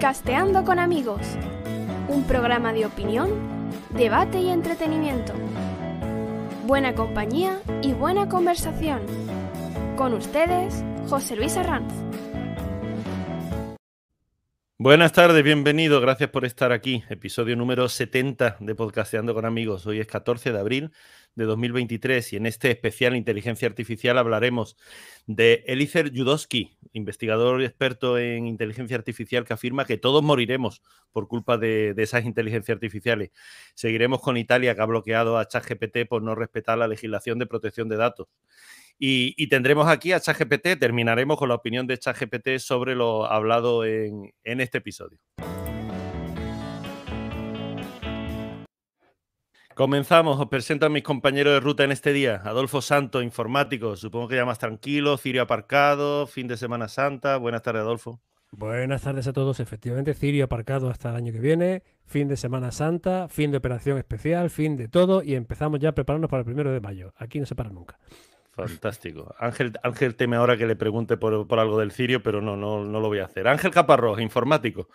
Podcasteando con amigos. Un programa de opinión, debate y entretenimiento. Buena compañía y buena conversación. Con ustedes, José Luis Arranz. Buenas tardes, bienvenido, gracias por estar aquí. Episodio número 70 de Podcasteando con amigos. Hoy es 14 de abril de 2023 y en este especial Inteligencia Artificial hablaremos de Eliezer Yudowski, investigador y experto en inteligencia artificial que afirma que todos moriremos por culpa de, de esas inteligencias artificiales. Seguiremos con Italia que ha bloqueado a ChatGPT por no respetar la legislación de protección de datos. Y, y, tendremos aquí a ChatGPT, terminaremos con la opinión de ChatGPT sobre lo hablado en, en este episodio. Comenzamos, os presento a mis compañeros de ruta en este día. Adolfo Santo, informático, supongo que ya más tranquilo, Cirio aparcado, fin de Semana Santa. Buenas tardes, Adolfo. Buenas tardes a todos. Efectivamente, Cirio aparcado hasta el año que viene, fin de Semana Santa, fin de operación especial, fin de todo y empezamos ya a prepararnos para el primero de mayo. Aquí no se para nunca. Fantástico. Ángel, Ángel teme ahora que le pregunte por, por, algo del cirio, pero no, no, no lo voy a hacer. Ángel Caparrós, informático.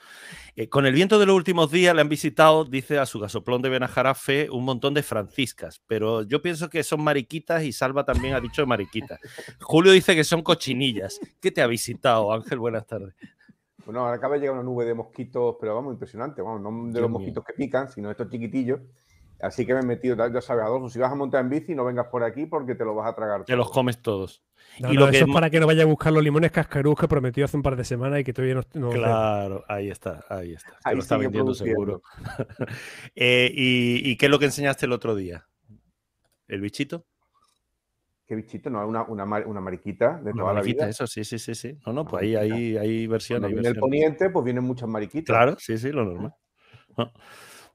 Eh, con el viento de los últimos días le han visitado, dice a su gasoplón de Benajarafe, un montón de franciscas, pero yo pienso que son mariquitas y Salva también ha dicho mariquitas. Julio dice que son cochinillas. ¿Qué te ha visitado, Ángel? Buenas tardes. Bueno, ahora acaba de llegar una nube de mosquitos, pero vamos, impresionante. Vamos, no de Dios los mosquitos mío. que pican, sino estos chiquitillos. Así que me he metido, ya sabes, Adolfo, si vas a montar en bici, no vengas por aquí porque te lo vas a tragar. Te todo. los comes todos. No, y no, lo que... eso es para que no vaya a buscar los limones cascarús que prometió hace un par de semanas y que todavía no. no claro, ahí está, ahí está. Ahí lo está vendiendo seguro. eh, y, y, qué es lo que enseñaste el otro día? ¿El bichito? ¿Qué bichito? No, una, una, una mariquita de una toda mariquita, la vida. Eso, sí, sí, sí, sí. No, no, pues ahí hay, hay versiones. Viene el poniente, pues vienen muchas mariquitas. Claro, sí, sí, lo normal. No.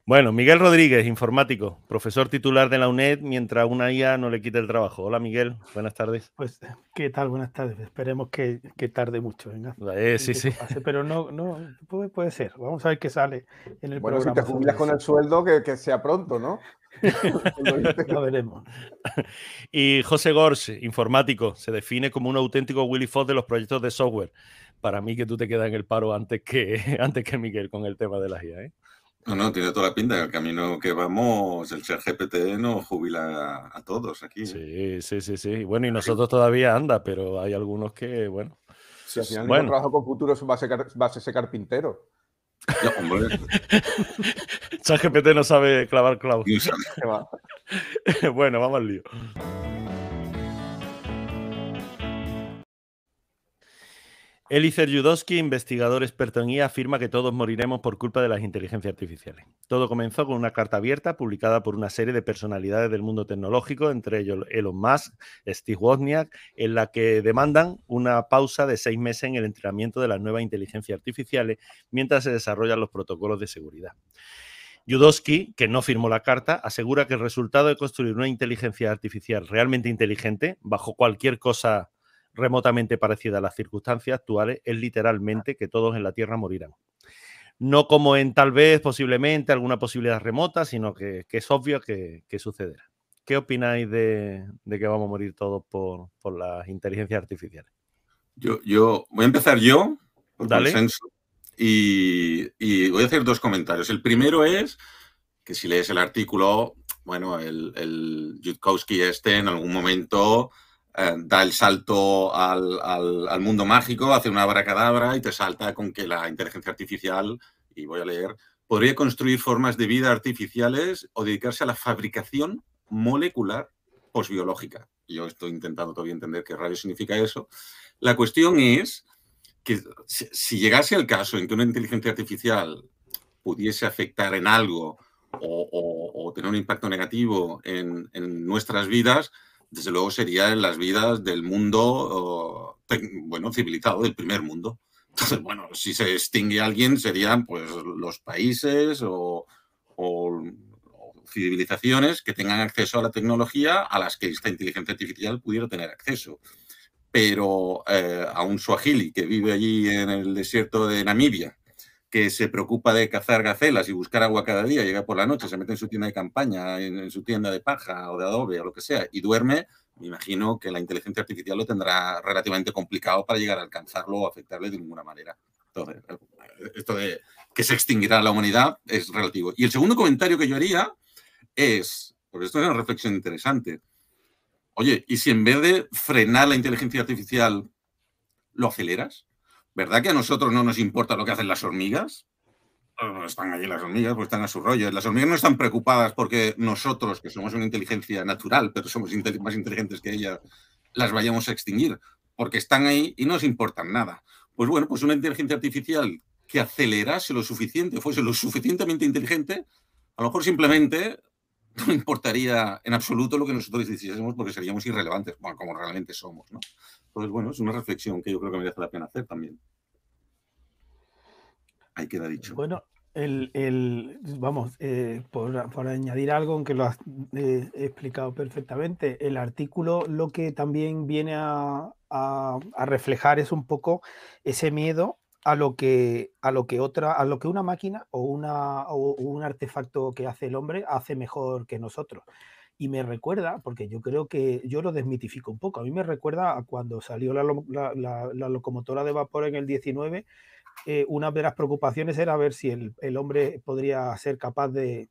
Bueno, Miguel Rodríguez, informático, profesor titular de la UNED, mientras una IA no le quite el trabajo. Hola Miguel, buenas tardes. Pues, ¿qué tal? Buenas tardes. Esperemos que, que tarde mucho, venga. Eh, sí, sí. Pase, pero no, no puede, puede, ser. Vamos a ver qué sale en el bueno, programa. si te jubilas con el sueldo, que, que sea pronto, ¿no? lo veremos. Y José Gors, informático, se define como un auténtico Willy Fox de los proyectos de software. Para mí que tú te quedas en el paro antes que, antes que Miguel con el tema de la IA, ¿eh? No, no, tiene toda la pinta. El camino que vamos, el ser GPT nos jubila a, a todos aquí. Sí, sí, sí, sí. Bueno, y nosotros todavía anda, pero hay algunos que, bueno. Si al final bueno. trabajo con futuro va a ser, va a ser carpintero. No, hombre. ChatGPT no sabe clavar clavos. bueno, vamos al lío. Eliezer Yudowski, investigador experto en IA, afirma que todos moriremos por culpa de las inteligencias artificiales. Todo comenzó con una carta abierta publicada por una serie de personalidades del mundo tecnológico, entre ellos Elon Musk, Steve Wozniak, en la que demandan una pausa de seis meses en el entrenamiento de las nuevas inteligencias artificiales mientras se desarrollan los protocolos de seguridad. Yudowski, que no firmó la carta, asegura que el resultado de construir una inteligencia artificial realmente inteligente, bajo cualquier cosa remotamente parecida a las circunstancias actuales es literalmente que todos en la Tierra morirán. No como en tal vez, posiblemente, alguna posibilidad remota, sino que, que es obvio que, que, sucederá. ¿Qué opináis de, de, que vamos a morir todos por, por las inteligencias artificiales? Yo, yo, voy a empezar yo, por Dale. consenso, y, y, voy a hacer dos comentarios. El primero es que si lees el artículo, bueno, el, el Jutkowski este en algún momento eh, da el salto al, mundo mágico, hace una abracadabra y te salta con que la inteligencia artificial, y voy a leer, podría construir formas de vida artificiales o dedicarse a la fabricación molecular posbiológica. Yo estoy intentando todavía entender qué radio significa eso. La cuestión es que si, llegase el caso en que una inteligencia artificial pudiese afectar en algo o, tener un impacto negativo en nuestras vidas, desde luego sería en las vidas del mundo, bueno, civilizado, del primer mundo. Entonces, bueno, si se extingue alguien serían pues los países o, o, o, civilizaciones que tengan acceso a la tecnología a las que esta inteligencia artificial pudiera tener acceso. Pero eh, a un suajili que vive allí en el desierto de Namibia, que se preocupa de cazar gacelas y buscar agua cada día, llega por la noche, se mete en su tienda de campaña, en, su tienda de paja o de adobe o lo que sea, y duerme, me imagino que la inteligencia artificial lo tendrá relativamente complicado para llegar a alcanzarlo o afectarle de ninguna manera. Entonces, esto de que se extinguirá la humanidad es relativo. Y el segundo comentario que yo haría es, porque esto es una reflexión interesante, oye, ¿y si en vez de frenar la inteligencia artificial lo aceleras? ¿Verdad que a nosotros no nos importa lo que hacen las hormigas? están allí las hormigas, pues están a su rollo. Las hormigas no están preocupadas porque nosotros, que somos una inteligencia natural, pero somos más inteligentes que ellas, las vayamos a extinguir, porque están ahí y no nos importan nada. Pues bueno, pues una inteligencia artificial que acelerase lo suficiente, fuese lo suficientemente inteligente, a lo mejor simplemente no importaría en absoluto lo que nosotros hiciésemos porque seríamos irrelevantes, bueno, como realmente somos, ¿no? Entonces, bueno, es una reflexión que yo creo que merece la pena hacer también. Ahí queda dicho. Bueno, el, vamos, eh, por, añadir algo, aunque lo has eh, explicado perfectamente, el artículo lo que también viene a, reflejar es un poco ese miedo a lo que a lo que otra a lo que una máquina o una o un artefacto que hace el hombre hace mejor que nosotros y me recuerda porque yo creo que yo lo desmitifico un poco a mí me recuerda a cuando salió la, la locomotora de vapor en el 19 eh, una de las preocupaciones era ver si el, hombre podría ser capaz de,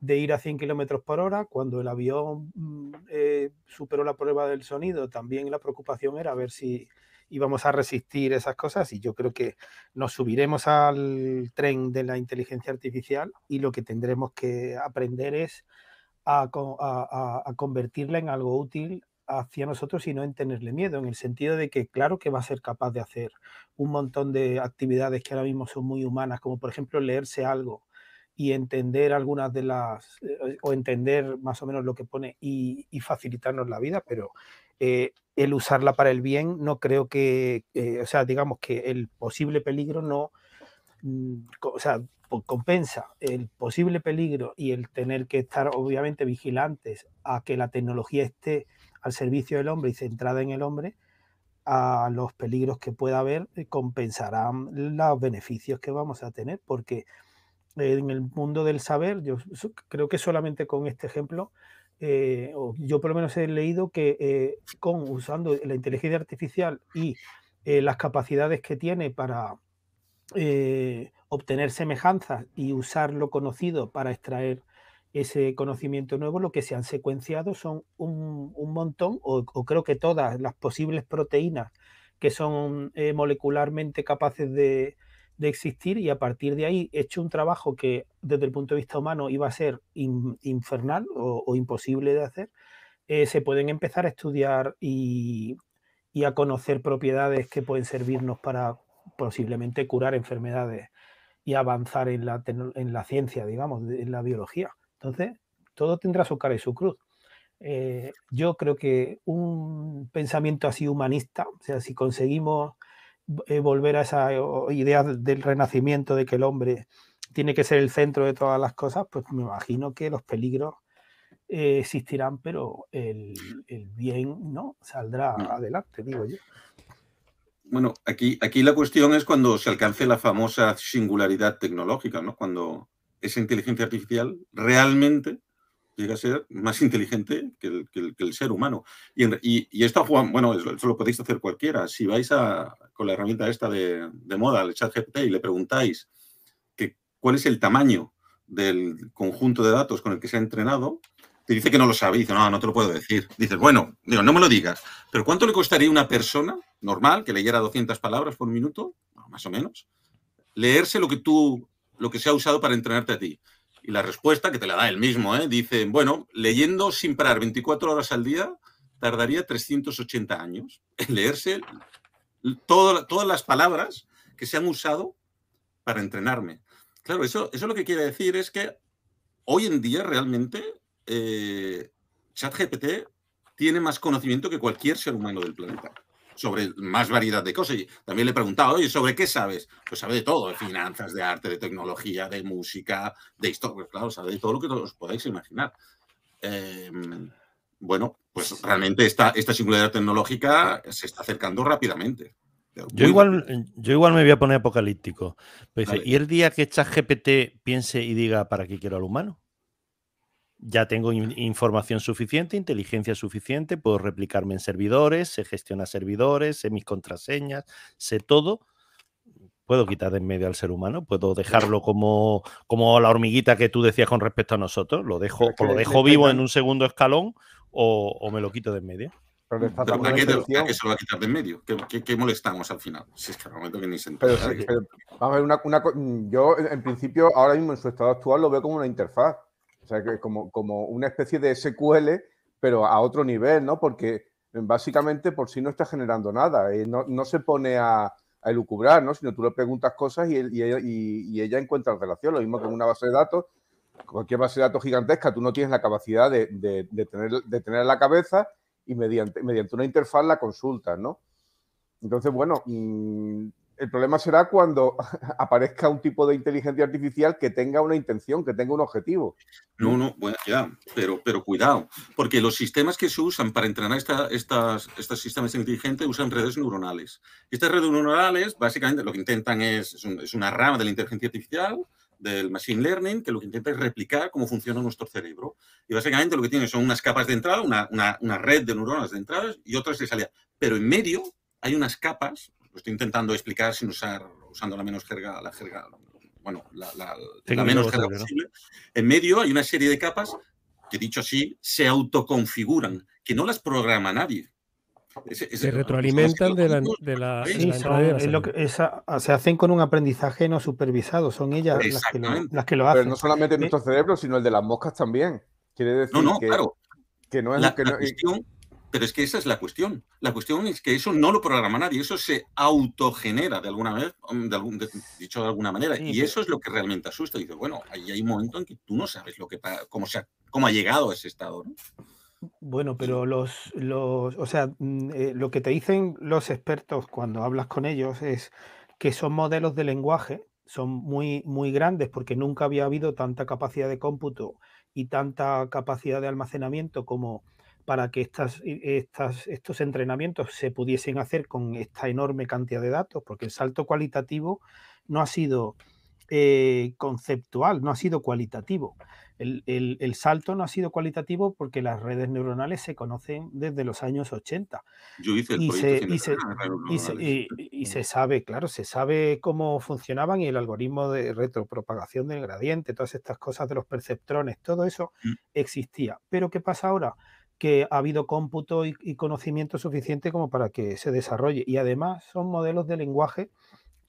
ir a 100 kilómetros por hora. Cuando el avión mm, eh, superó la prueba del sonido, también la preocupación era ver si íbamos a resistir esas cosas. Y yo creo que nos subiremos al tren de la inteligencia artificial y lo que tendremos que aprender es a convertirla en algo útil hacia nosotros y no en tenerle miedo, en el sentido de que claro que va a ser capaz de hacer un montón de actividades que ahora mismo son muy humanas, como por ejemplo leerse algo y entender algunas de las, eh, o entender más o menos lo que pone y, facilitarnos la vida, pero eh, el usarla para el bien no creo que, eh, o sea, digamos que el posible peligro no, o sea, compensa el posible peligro y el tener que estar obviamente vigilantes a que la tecnología esté al servicio del hombre y centrada en el hombre, a los peligros que pueda haber, eh, compensarán los beneficios que vamos a tener, porque en el mundo del saber, yo creo que solamente con este ejemplo, eh, yo por lo menos he leído que eh, con usando la inteligencia artificial y las capacidades que tiene para obtener semejanzas y usar lo conocido para extraer ese conocimiento nuevo, lo que se han secuenciado son un, montón, o, creo que todas las posibles proteínas que son eh, molecularmente capaces de, existir y a partir de ahí he hecho un trabajo que desde el punto de vista humano iba a ser infernal o, imposible de hacer, eh, se pueden empezar a estudiar y, a conocer propiedades que pueden servirnos para posiblemente curar enfermedades y avanzar en la, en la ciencia, digamos, en la biología. Entonces, todo tendrá su cara y su cruz. Eh, yo creo que un pensamiento así humanista, o sea, si conseguimos eh, volver a esa idea del renacimiento de que el hombre tiene que ser el centro de todas las cosas, pues me imagino que los peligros eh, existirán, pero el, bien no saldrá mm. adelante, digo yo. Bueno, aquí, aquí la cuestión es cuando se alcance la famosa singularidad tecnológica, ¿no? Cuando esa inteligencia artificial realmente llega a ser más inteligente que el, ser humano. Y, esto, bueno, eso lo podéis hacer cualquiera. Si vais a, con la herramienta esta de, moda, el chat GPT, y le preguntáis que, cuál es el tamaño del conjunto de datos con el que se ha entrenado, te dice que no lo sabe. Dice, no, no te lo puedo decir. Dices, bueno, digo, no me lo digas. Pero ¿cuánto le costaría a una persona normal que leyera 200 palabras por minuto, más o menos, leerse lo que tú lo que se ha usado para entrenarte a ti. Y la respuesta, que te la da él mismo, ¿eh? dice, bueno, leyendo sin parar 24 horas al día, tardaría 380 años en leerse todas las palabras que se han usado para entrenarme. Claro, eso, eso lo que quiere decir es que hoy en día realmente eh, ChatGPT tiene más conocimiento que cualquier ser humano del planeta sobre más variedad de cosas. Y también le he preguntado, oye, ¿sobre qué sabes? Pues sabe de todo, de finanzas, de arte, de tecnología, de música, de historia, pues claro, sabe de todo lo que os podáis imaginar. Em, bueno, pues realmente esta, esta singularidad tecnológica se está acercando rápidamente. Yo igual, yo igual me voy a poner apocalíptico. ¿Y el día que ChatGPT piense y diga para qué quiero al humano? Ya tengo información suficiente, inteligencia suficiente, puedo replicarme en servidores, se gestiona servidores, sé mis contraseñas, sé todo. puedo quitar de en medio al ser humano, puedo dejarlo como, como la hormiguita que tú decías con respecto a nosotros, lo dejo, o lo dejo vivo en un segundo escalón o, me lo quito de en medio. Pero, ¿para, qué, se lo va a quitar de en medio? ¿Qué, molestamos al final? Si es que al momento que ni se pero, vamos a ver, una, yo en principio ahora mismo en su estado actual lo veo como una interfaz, o sea, que como, como una especie de SQL, pero a otro nivel, ¿no? Porque básicamente por sí no está generando nada, eh, no, no se pone a, a elucubrar, ¿no? Sino tú le preguntas cosas y, ella, encuentra relación, lo mismo que en una base de datos. Cualquier base de datos gigantesca, tú no tienes la capacidad de, tener, de tener en la cabeza y mediante, mediante una interfaz la consultas, ¿no? Entonces, bueno, mm, el problema será cuando aparezca un tipo de inteligencia artificial que tenga una intención, que tenga un objetivo. No, no, bueno, ya, pero, pero cuidado, porque los sistemas que se usan para entrenar esta, estas, estos sistemas inteligentes usan redes neuronales. Estas redes neuronales, básicamente, lo que intentan es, es, una rama de la inteligencia artificial, del machine learning, que lo que intenta es replicar cómo funciona nuestro cerebro. Y básicamente lo que tiene son unas capas de entrada, una, una, una red de neuronas de entrada y otras de salida. Pero en medio hay unas capas lo estoy intentando explicar sin usar, usando la menos jerga, la jerga, bueno, la, menos jerga posible. En medio hay una serie de capas que, dicho así, se autoconfiguran, que no las programa nadie. se retroalimentan de la, de la, se hacen con un aprendizaje no supervisado, son ellas las que, lo, las que, lo, hacen. Pero no solamente nuestro cerebro, sino el de las moscas también. Quiere decir no, no, que, claro. que no es la, que no, cuestión pero es que esa es la cuestión. La cuestión es que eso no lo programa nadie, eso se autogenera de alguna vez, mm, de algún, dicho de alguna manera. y eso es lo que realmente asusta. Dice, bueno, ahí hay un momento en que tú no sabes lo que cómo, se ha, cómo ha llegado a ese estado. Bueno, pero los, los o sea, mm, eh, lo que te dicen los expertos cuando hablas con ellos es que son modelos de lenguaje, son muy, muy grandes porque nunca había habido tanta capacidad de cómputo y tanta capacidad de almacenamiento como para que estas, estas, estos entrenamientos se pudiesen hacer con esta enorme cantidad de datos, porque el salto cualitativo no ha sido eh, conceptual, no ha sido cualitativo. El, salto no ha sido cualitativo porque las redes neuronales se conocen desde los años 80. Yo hice el y, se, y, se, sabe, claro, se sabe cómo funcionaban y el algoritmo de retropropagación del gradiente, todas estas cosas de los perceptrones, todo eso mm. existía. Pero ¿qué pasa ahora? Que ha habido cómputo y, conocimiento suficiente como para que se desarrolle. Y además son modelos de lenguaje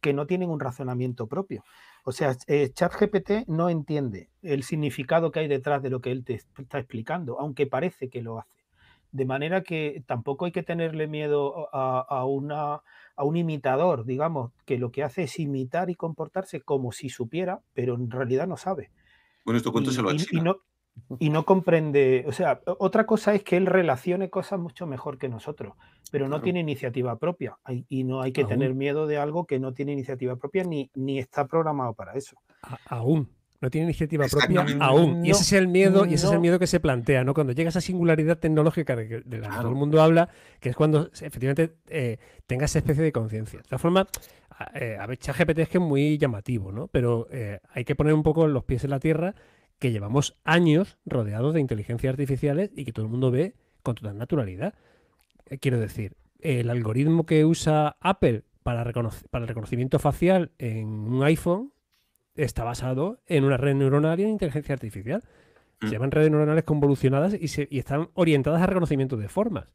que no tienen un razonamiento propio. O sea, eh, ChatGPT no entiende el significado que hay detrás de lo que él te está explicando, aunque parece que lo hace. De manera que tampoco hay que tenerle miedo a, una, a un imitador, digamos, que lo que hace es imitar y comportarse como si supiera, pero en realidad no sabe. Bueno, esto cuéntaselo a China y no comprende, o sea, otra cosa es que él relacione cosas mucho mejor que nosotros, pero no tiene iniciativa propia y no hay que tener miedo de algo que no tiene iniciativa propia ni, ni está programado para eso. aún. No tiene iniciativa propia aún. y ese es el miedo, y ese es el miedo que se plantea, ¿no? Cuando llega esa singularidad tecnológica de, la que todo el mundo habla, que es cuando efectivamente eh, tenga esa especie de conciencia. De todas formas, eh, a ver, ChatGPT es que es muy llamativo, ¿no? Pero eh, hay que poner un poco los pies en la tierra que llevamos años rodeados de inteligencias artificiales y que todo el mundo ve con total naturalidad. Eh, quiero decir, el algoritmo que usa Apple para, para el reconocimiento facial en un iPhone está basado en una red neuronal y en inteligencia artificial. Se mm. llaman redes neuronales convolucionadas y, se, y están orientadas a reconocimiento de formas.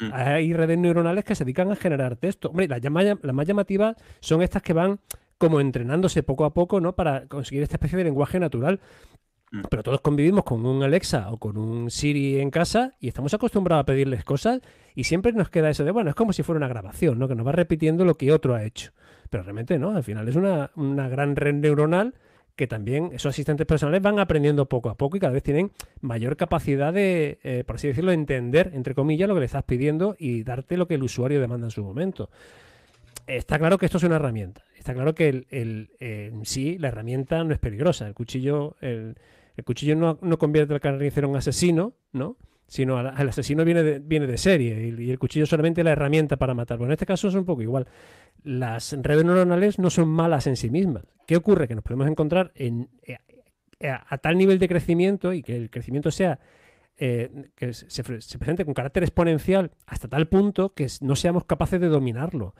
Mm. Hay redes neuronales que se dedican a generar texto. Hombre, las, las más llamativas son estas que van como entrenándose poco a poco, ¿no? Para conseguir esta especie de lenguaje natural. Mm. Pero todos convivimos con un Alexa o con un Siri en casa y estamos acostumbrados a pedirles cosas y siempre nos queda eso de, bueno, es como si fuera una grabación, ¿no? Que nos va repitiendo lo que otro ha hecho. Pero realmente no, al final es una, gran red neuronal que también esos asistentes personales van aprendiendo poco a poco y cada vez tienen mayor capacidad de, eh, por así decirlo, entender, entre comillas, lo que le estás pidiendo y darte lo que el usuario demanda en su momento. Está claro que esto es una herramienta. Está claro que el, en sí la herramienta no es peligrosa. El cuchillo, el, el cuchillo no, convierte al carnicero en asesino, ¿no? Sino el asesino viene de, viene de serie y, el cuchillo solamente la herramienta para matar. Bueno, en este caso es un poco igual. Las redes neuronales no son malas en sí mismas. ¿Qué ocurre? Que nos podemos encontrar en, eh, a, tal nivel de crecimiento y que el crecimiento sea eh, que se, presente con carácter exponencial hasta tal punto que no seamos capaces de dominarlo.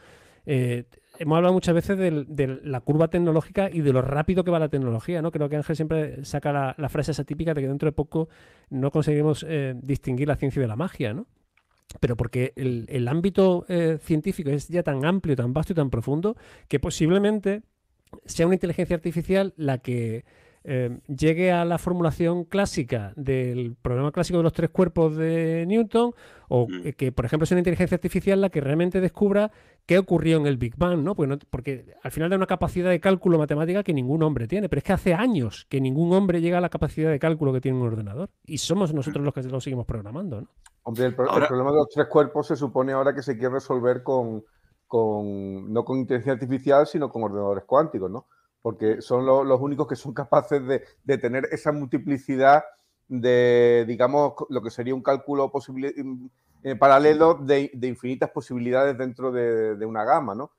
Eh, hemos hablado muchas veces de, la curva tecnológica y de lo rápido que va la tecnología, ¿no? Creo que Ángel siempre saca la, frase esa típica de que dentro de poco no conseguiremos eh, distinguir la ciencia de la magia, ¿no? Pero porque el, ámbito eh, científico es ya tan amplio, tan vasto y tan profundo que posiblemente sea una inteligencia artificial la que eh, llegue a la formulación clásica del problema clásico de los tres cuerpos de Newton, o mm. que, por ejemplo, sea una inteligencia artificial la que realmente descubra qué ocurrió en el Big Bang, ¿no? Porque, porque al final da una capacidad de cálculo matemática que ningún hombre tiene, pero es que hace años que ningún hombre llega a la capacidad de cálculo que tiene un ordenador, y somos nosotros los que lo seguimos programando, ¿no? Hombre, el, problema de los tres cuerpos se supone ahora que se quiere resolver con, con no con inteligencia artificial, sino con ordenadores cuánticos, ¿no? porque son los únicos que son capaces de, tener esa multiplicidad de, digamos, lo que sería un cálculo posible, eh, paralelo de, infinitas posibilidades dentro de, una gama, ¿no?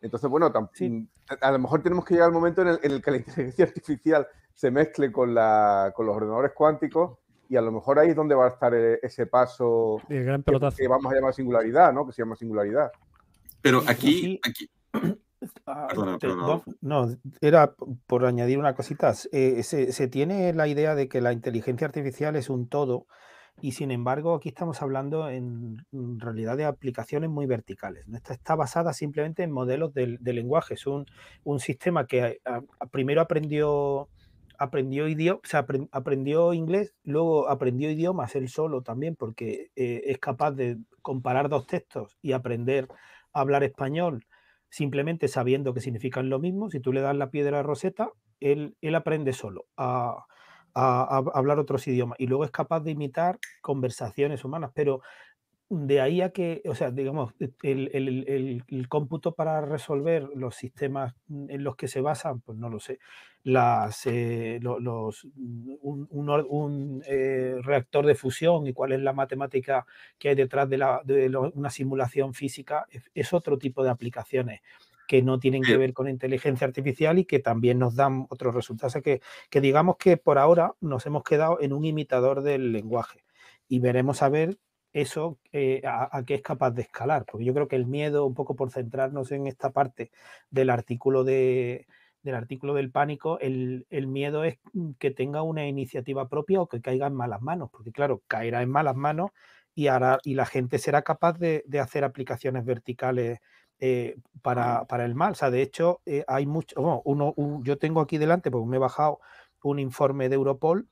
Entonces, bueno, mm, a lo mejor tenemos que llegar al momento en el, que la inteligencia artificial se mezcle con, la, con los ordenadores cuánticos y a lo mejor ahí es donde va a estar e, ese paso gran que, que, vamos a llamar singularidad, ¿no? Que se llama singularidad. Pero aquí, aquí Ah, no, era por añadir una cosita. Eh, se, tiene la idea de que la inteligencia artificial es un todo y sin embargo aquí estamos hablando en realidad de aplicaciones muy verticales. Esta está basada simplemente en modelos de, lenguaje. Es un, sistema que primero aprendió aprendió aprendió inglés, luego aprendió idiomas él solo también, porque eh, es capaz de comparar dos textos y aprender a hablar español simplemente sabiendo que significan lo mismo, si tú le das la piedra a Rosetta, él, él aprende solo a, hablar otros idiomas y luego es capaz de imitar conversaciones humanas, pero de ahí a que, o sea, digamos, el, cómputo para resolver los sistemas en los que se basan, pues no lo sé, las, eh, los, un, eh, reactor de fusión y cuál es la matemática que hay detrás de, la, de una simulación física, es, otro tipo de aplicaciones que no tienen que ver con inteligencia artificial y que también nos dan otros resultados. O sea que, que digamos que por ahora nos hemos quedado en un imitador del lenguaje y veremos a ver eso eh, a, qué es capaz de escalar. Porque yo creo que el miedo, un poco por centrarnos en esta parte del artículo de, del artículo del pánico, el, miedo es que tenga una iniciativa propia o que caiga en malas manos. Porque claro, caerá en malas manos y, hará, y la gente será capaz de, hacer aplicaciones verticales eh, para, el mal. O sea, de hecho, eh, hay mucho. uno, yo tengo aquí delante, porque me he bajado un informe de Europol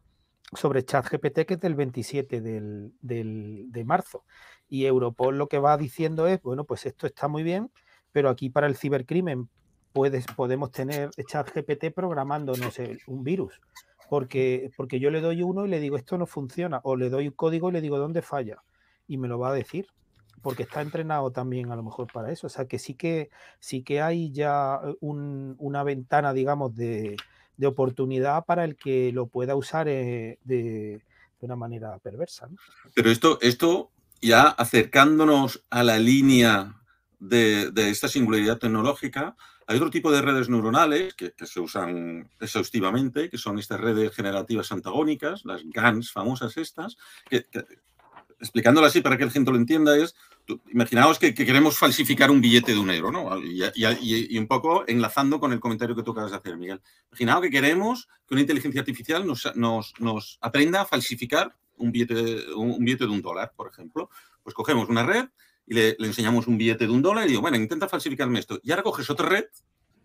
sobre ChatGPT que es del 27 de marzo. Y Europol lo que va diciendo es, bueno, pues esto está muy bien, pero aquí para el cibercrimen puedes, podemos tener ChatGPT programando, no sé, un virus. Porque, porque yo le doy uno y le digo, esto no funciona. O le doy un código y le digo, ¿dónde falla? Y me lo va a decir. Porque está entrenado también a lo mejor para eso. O sea que sí que, sí que hay ya una ventana, digamos, de, de oportunidad para el que lo pueda usar eh, de, una manera perversa. Pero esto, esto ya acercándonos a la línea de, esta singularidad tecnológica, hay otro tipo de redes neuronales que, se usan exhaustivamente, que son estas redes generativas antagónicas, las GANs famosas estas, que, explicándolo así para que el gente lo entienda, es imaginaos que, queremos falsificar un billete de un euro, ¿no? Y, un poco enlazando con el comentario que tú acabas de hacer, Miguel. Imaginaos que queremos que una inteligencia artificial nos, aprenda a falsificar un billete, un, billete de un dólar, por ejemplo. Pues cogemos una red y le, enseñamos un billete de un dólar y digo, bueno, intenta falsificarme esto. Y ahora coges otra red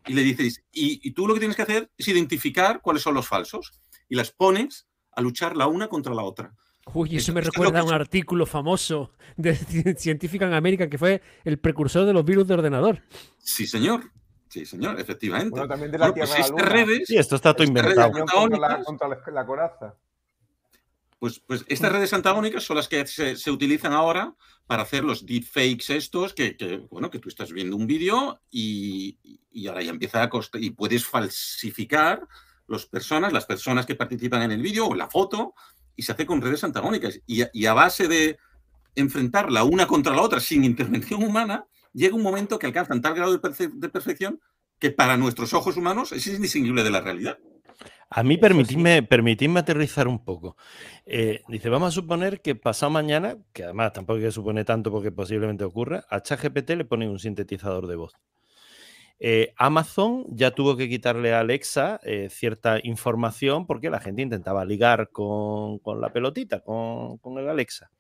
y le dices, y, y tú lo que tienes que hacer es identificar cuáles son los falsos y las pones a luchar la una contra la otra. Uy, eso me recuerda a un artículo famoso de Científica en América que fue el precursor de los virus de ordenador. Sí, señor. Sí, señor, efectivamente. Bueno, también de la pues Tierra pues redes, sí, esto está todo inventado. Contra la, coraza. Pues, pues, estas redes antagónicas son las que se, utilizan ahora para hacer los deepfakes estos, que, bueno, que tú estás viendo un vídeo y, y, ahora ya empieza a costar, y puedes falsificar las personas, las personas que participan en el vídeo o la foto, y se hace con redes antagónicas. Y a, base de enfrentar la una contra la otra sin intervención humana, llega un momento que alcanzan tal grado de, perfección que para nuestros ojos humanos es indistinguible de la realidad. A mí permitidme, aterrizar un poco. Eh, dice, vamos a suponer que pasado mañana, que además tampoco hay que supone tanto porque posiblemente ocurra, a ChatGPT le pone un sintetizador de voz. Eh, Amazon ya tuvo que quitarle a Alexa eh, cierta información porque la gente intentaba ligar con, la pelotita, con, con el Alexa.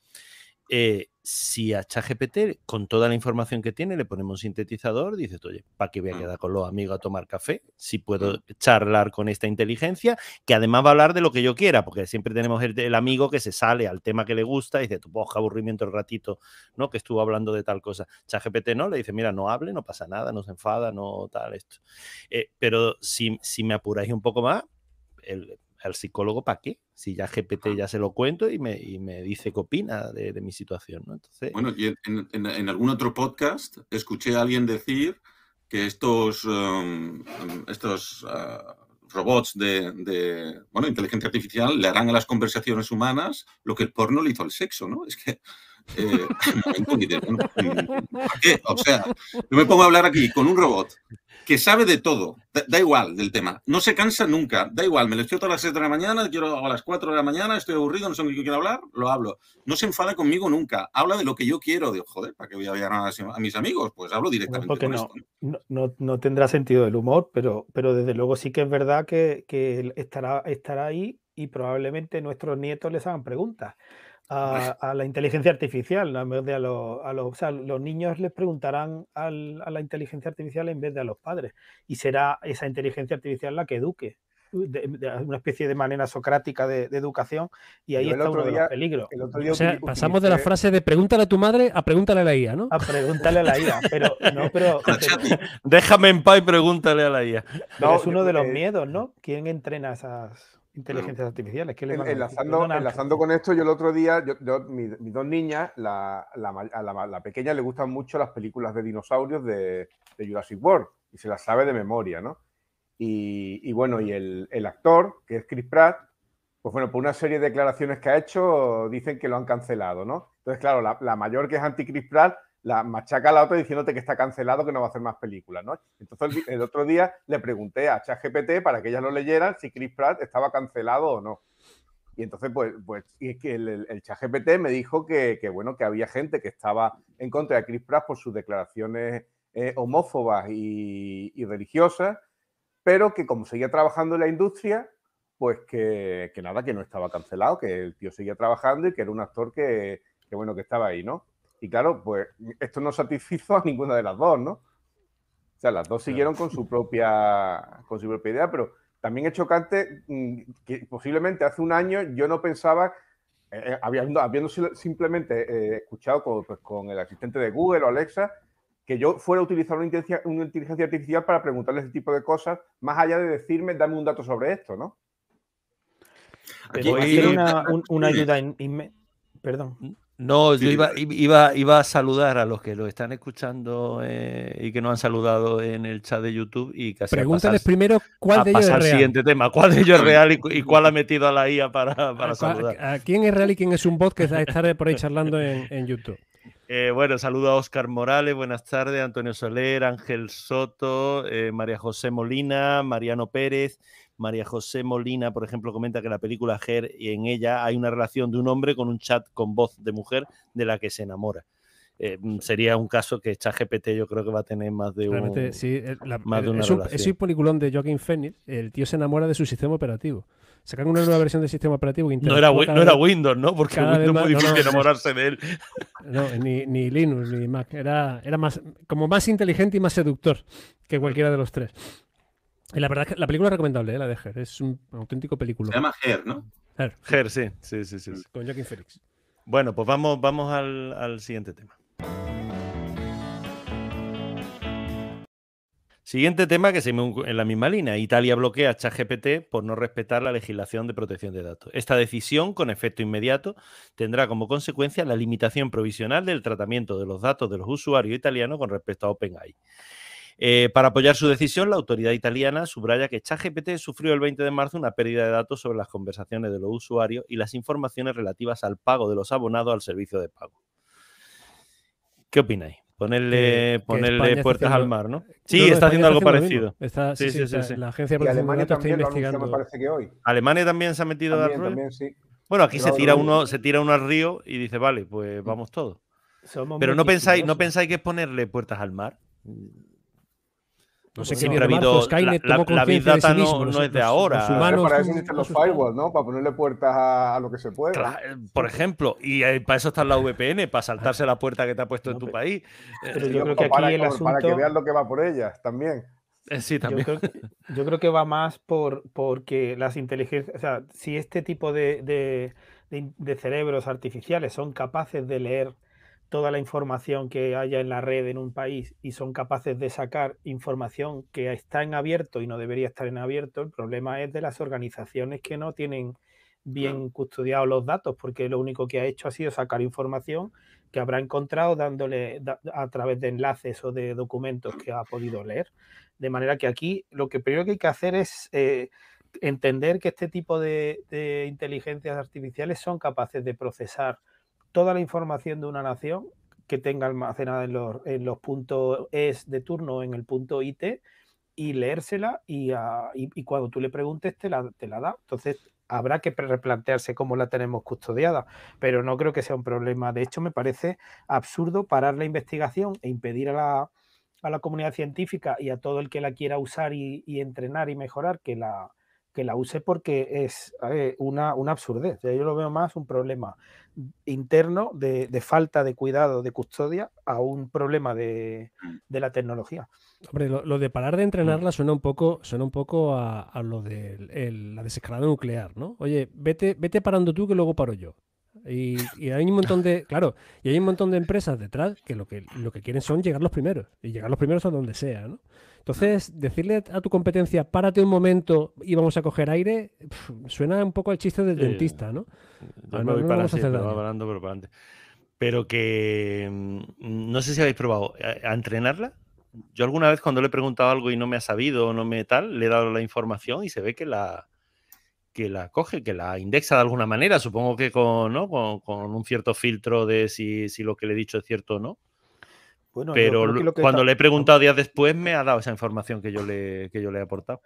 Eh, si a ChatGPT, con toda la información que tiene, le ponemos un sintetizador, dices, oye, ¿para qué voy a mm. quedar con los amigos a tomar café? Si puedo mm. charlar con esta inteligencia, que además va a hablar de lo que yo quiera, porque siempre tenemos el, amigo que se sale al tema que le gusta y dice, tu poca aburrimiento el ratito, ¿no? Que estuvo hablando de tal cosa. ChatGPT no, le dice, mira, no hable, no pasa nada, no se enfada, no tal, esto. Eh, pero si, si me apuráis un poco más, el, al psicólogo para qué, si ya GPT ya se lo cuento y me, dice qué opina de, mi situación. ¿no? Entonces... Bueno, y en, algún otro podcast escuché a alguien decir que estos, um, estos uh, robots de, bueno, inteligencia artificial le harán a las conversaciones humanas lo que el porno le hizo al sexo, ¿no? Es que eh, qué? O sea, yo me pongo a hablar aquí con un robot que sabe de todo, da, igual del tema, no se cansa nunca, da igual, me despierto a las 6 de la mañana, quiero a las 4 de la mañana, estoy aburrido, no sé qué quiero hablar, lo hablo. No se enfada conmigo nunca, habla de lo que yo quiero, de joder, ¿para qué voy a llamar a, mis amigos? Pues hablo directamente Porque no, No, no, tendrá sentido el humor, pero, pero desde luego sí que es verdad que, que estará, estará ahí y probablemente nuestros nietos les hagan preguntas a, la inteligencia artificial, en vez de a, los, o sea, los niños les preguntarán a la inteligencia artificial en vez de a los padres. Y será esa inteligencia artificial la que eduque. De, una especie de manera socrática de, educación y ahí está uno de los peligros. O sea, pasamos de la frase de pregúntale a tu madre a pregúntale a la IA, ¿no? A pregúntale a la IA, pero no, pero, déjame en paz y pregúntale a la IA. No, es uno de los miedos, ¿no? ¿Quién entrena esas inteligencias artificiales. ¿Qué enlazando, enlazando con esto, yo el otro día, yo, mis, dos niñas, la, la, pequeña le gustan mucho las películas de dinosaurios de, de, Jurassic World y se las sabe de memoria, ¿no? Y, bueno, y el, el, actor, que es Chris Pratt, pues bueno, por una serie de declaraciones que ha hecho, dicen que lo han cancelado, ¿no? Entonces, claro, la, mayor que es anti-Chris Pratt la machaca a la otra diciéndote que está cancelado, que no va a hacer más películas, ¿no? Entonces el, otro día le pregunté a ChatGPT para que ellas lo leyeran si Chris Pratt estaba cancelado o no. Y entonces, pues, pues y es que el, el, ChatGPT me dijo que, bueno, que había gente que estaba en contra de Chris Pratt por sus declaraciones eh, homófobas y, religiosas, pero que como seguía trabajando en la industria, pues que, nada, que no estaba cancelado, que el tío seguía trabajando y que era un actor que, que bueno, que estaba ahí, ¿no? Y claro, pues esto no satisfizo a ninguna de las dos, ¿no? O sea, las dos siguieron con su propia, con su propia idea, pero también es chocante mm, que posiblemente hace un año yo no pensaba, eh, eh, habiendo, simplemente eh, escuchado con, pues, con, el asistente de Google o Alexa, que yo fuera a utilizar una inteligencia, una inteligencia artificial para preguntarle ese tipo de cosas, más allá de decirme, dame un dato sobre esto, ¿no? Pero una, una, ayuda en, Perdón. No, yo iba, iba, iba, a saludar a los que lo están escuchando eh, y que no han saludado en el chat de YouTube y casi Pregúntales primero cuál de ellos es real. siguiente tema, cuál de ellos es real y, cuál ha metido a la IA para, para saludar. ¿A quién es real y quién es un bot que está estar por ahí charlando en, YouTube? Eh, bueno, saludo a Oscar Morales, buenas tardes, Antonio Soler, Ángel Soto, eh, María José Molina, Mariano Pérez, María José Molina, por ejemplo, comenta que la película Her y en ella hay una relación de un hombre con un chat con voz de mujer de la que se enamora. Eh, mm, sería un caso que ChatGPT yo creo que va a tener más de, un, sí, eh, más de una es, un, es un peliculón de Joaquin Phoenix. El tío se enamora de su sistema operativo. Sacan una nueva versión del sistema operativo que no era, no era Windows, ¿no? Porque Windows es muy difícil enamorarse de él. No, ni, ni, Linux ni Mac. Era, era más, como más inteligente y más seductor que cualquiera de los tres. Y la verdad es que la película es recomendable, ¿eh? la de Her. Es un auténtico película. Se llama Her, ¿no? Her. Her, sí. Sí, sí, sí. Con Joaquin Phoenix. Bueno, pues vamos, vamos al, al siguiente tema. Siguiente tema que se en la misma línea. Italia bloquea a ChatGPT por no respetar la legislación de protección de datos. Esta decisión, con efecto inmediato, tendrá como consecuencia la limitación provisional del tratamiento de los datos de los usuarios italianos con respecto a OpenAI. Eh, para apoyar su decisión, la autoridad italiana subraya que ChatGPT sufrió el 20 de marzo una pérdida de datos sobre las conversaciones de los usuarios y las informaciones relativas al pago de los abonados al servicio de pago. ¿Qué opináis? Ponerle, ponerle puertas al mar, ¿no? Sí, está haciendo algo parecido. sí, sí, sí, La agencia de Alemania también está investigando. me parece que hoy. Alemania también se ha metido también, también, sí. Bueno, aquí se tira uno, se tira uno al río y dice, vale, pues vamos todos. Pero no pensáis, no pensáis que es ponerle puertas al mar. No sé qué habido. marzo Skynet la, tomó la, la Big conciencia de sí Data no, mismo, no los- es de los- ahora. los Pero humanos para eso existen los firewalls, ¿no? Para ponerle puertas a, a lo que se puede. Cla- Por ejemplo, y eh, para eso está la VPN, para saltarse la puerta que te ha puesto en tu pero- país. pero Eh, yo creo que para, aquí el como- para que asunto- vean lo que va por ellas también. eh, sí, Yo también. creo, que, yo creo que va más por porque las inteligencias, o sea, si este tipo de, de- de in- de cerebros artificiales son capaces de leer toda la información que haya en la red en un país y son capaces de sacar información que está en abierto y no debería estar en abierto, el problema es de las organizaciones que no tienen bien custodiados los datos, porque lo único que ha hecho ha sido sacar información que habrá encontrado dándole da- a través de enlaces o de documentos que ha podido leer. De manera que aquí lo que primero que hay que hacer es eh, entender que este tipo de, de inteligencias artificiales son capaces de procesar toda la información de una nación que tenga almacenada en los, en los puntos es de turno en el punto IT y leérsela y, ah, y- y cuando tú le preguntes te la, da. Entonces habrá que replantearse cómo la tenemos custodiada, pero no creo que sea un problema. De hecho, me parece absurdo parar la investigación e impedir a la, a la comunidad científica y a todo el que la quiera usar y, y entrenar y mejorar que la, que la use porque es eh, una, una absurdez. O sea, yo lo veo más un problema interno de, de falta de cuidado, de custodia, a un problema de, de la tecnología. Hombre, lo, lo de parar de Mm. entrenarla suena un poco, suena un poco a, a lo de el- la desescalada nuclear, ¿no? Oye, vete, vete parando tú que luego paro yo. Y, y hay un montón de, claro, y hay un montón de empresas detrás que lo que lo que quieren son llegar los primeros y llegar los primeros a donde sea, ¿no? Entonces, decirle a tu competencia, párate un momento y vamos a coger aire, suena un poco al chiste del Sí. dentista, ¿no? Yo Ah, me voy no para pero para adelante. Pero que mm, no sé si habéis probado a, a entrenarla. Yo alguna vez cuando le he preguntado algo y no me ha sabido o no me tal, le he dado la información y se ve que la que la coge, que la indexa de alguna manera, supongo que con, ¿no? con, con un cierto filtro de si, si lo que le he dicho es cierto o no. Bueno, Pero que que cuando está- le he preguntado días después me ha dado esa información que yo le, que yo le he aportado.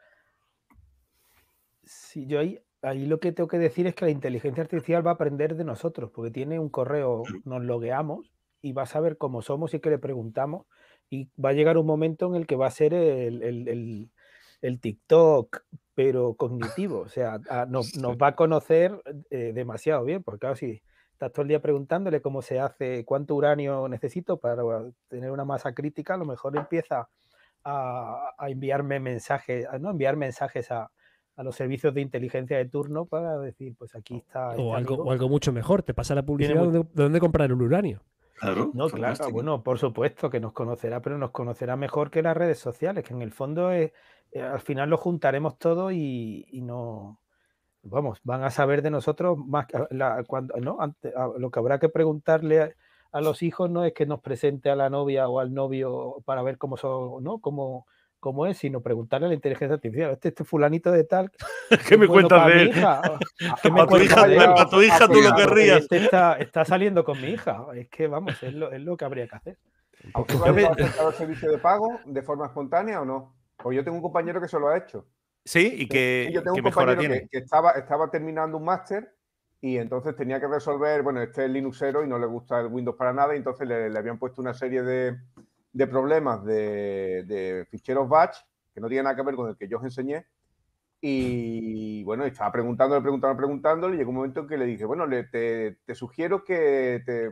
Sí, yo ahí, ahí lo que tengo que decir es que la inteligencia artificial va a aprender de nosotros, porque tiene un correo, nos logueamos y va a saber cómo somos y que le preguntamos. Y va a llegar un momento en el que va a ser el, el- el- el TikTok, pero cognitivo. O sea, a- nos, nos va a conocer eh, demasiado bien, porque claro, si estás todo el día preguntándole cómo se hace, cuánto uranio necesito para tener una masa crítica, a lo mejor empieza a, a enviarme mensajes, a no enviar mensajes a, a los servicios de inteligencia de turno para decir, pues aquí está. este O algo, amigo. o algo mucho mejor, te pasa la publicidad de de dónde comprar el uranio. Claro. No, claro, bueno, por supuesto que nos conocerá, pero nos conocerá mejor que las redes sociales, que en el fondo es, al final lo juntaremos todo y, y no, vamos, van a saber de nosotros más que la- cuando, ¿no? Ante- a- lo que habrá que preguntarle a, a los hijos no es que nos presente a la novia o al novio para ver cómo son, ¿no? Cómo, cómo es, sino preguntarle a la inteligencia artificial, este, este fulanito de tal, ¿Qué me bueno cuentas de él? hija? ¿Qué me A tu cuentas hija, de él? a tu hija tú lo querrías. Este está, está saliendo con mi hija. Es que, vamos, es lo, es lo que habría que hacer. ¿A usted Yo le me- ha aceptado el servicio de pago de forma espontánea o no? Pues yo tengo un compañero que se lo ha hecho. Sí, y que, Sí, yo tengo que un compañero tiene. que, que estaba, estaba terminando un máster y entonces tenía que resolver, bueno, este es Linuxero y no le gusta el Windows para nada, y entonces le, le habían puesto una serie de, de problemas de, de ficheros batch que no tienen nada que ver con el que yo os enseñé. Y bueno, estaba preguntándole, preguntándole, preguntándole, y llegó un momento en que le dije, bueno, le, te, te sugiero que te,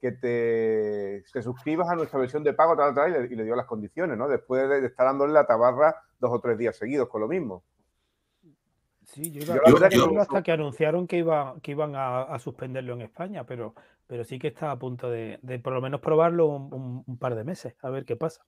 que te, te suscribas a nuestra versión de pago, tal, tal, y le, y le dio las condiciones, ¿no? Después de, de estar dándole la tabarra dos o tres días seguidos con lo mismo. Sí, yo Yo iba que decirlo no- hasta que anunciaron que, iba, que iban a, a suspenderlo en España, pero, pero sí que está a punto de, de por lo menos probarlo un, un- un par de meses, a ver qué pasa.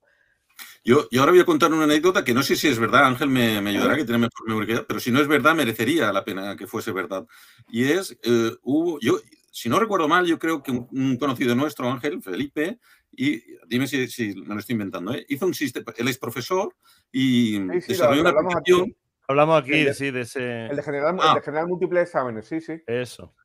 Yo, yo ahora voy a contar una anécdota que no sé si es verdad, Ángel me, me ayudará, que tiene mejor memoria que yo, pero si no es verdad, merecería la pena que fuese verdad. Y es, eh, hubo, yo, si no recuerdo mal, yo creo que un, un conocido nuestro, Ángel, Felipe, y dime si, si me lo estoy inventando, ¿eh? hizo un sistema, él es profesor y Sí, desarrolló una aplicación. aquí. Hablamos aquí, El de- sí, de ese. El de generar, Ah. el de generar múltiples exámenes, sí, sí. Eso.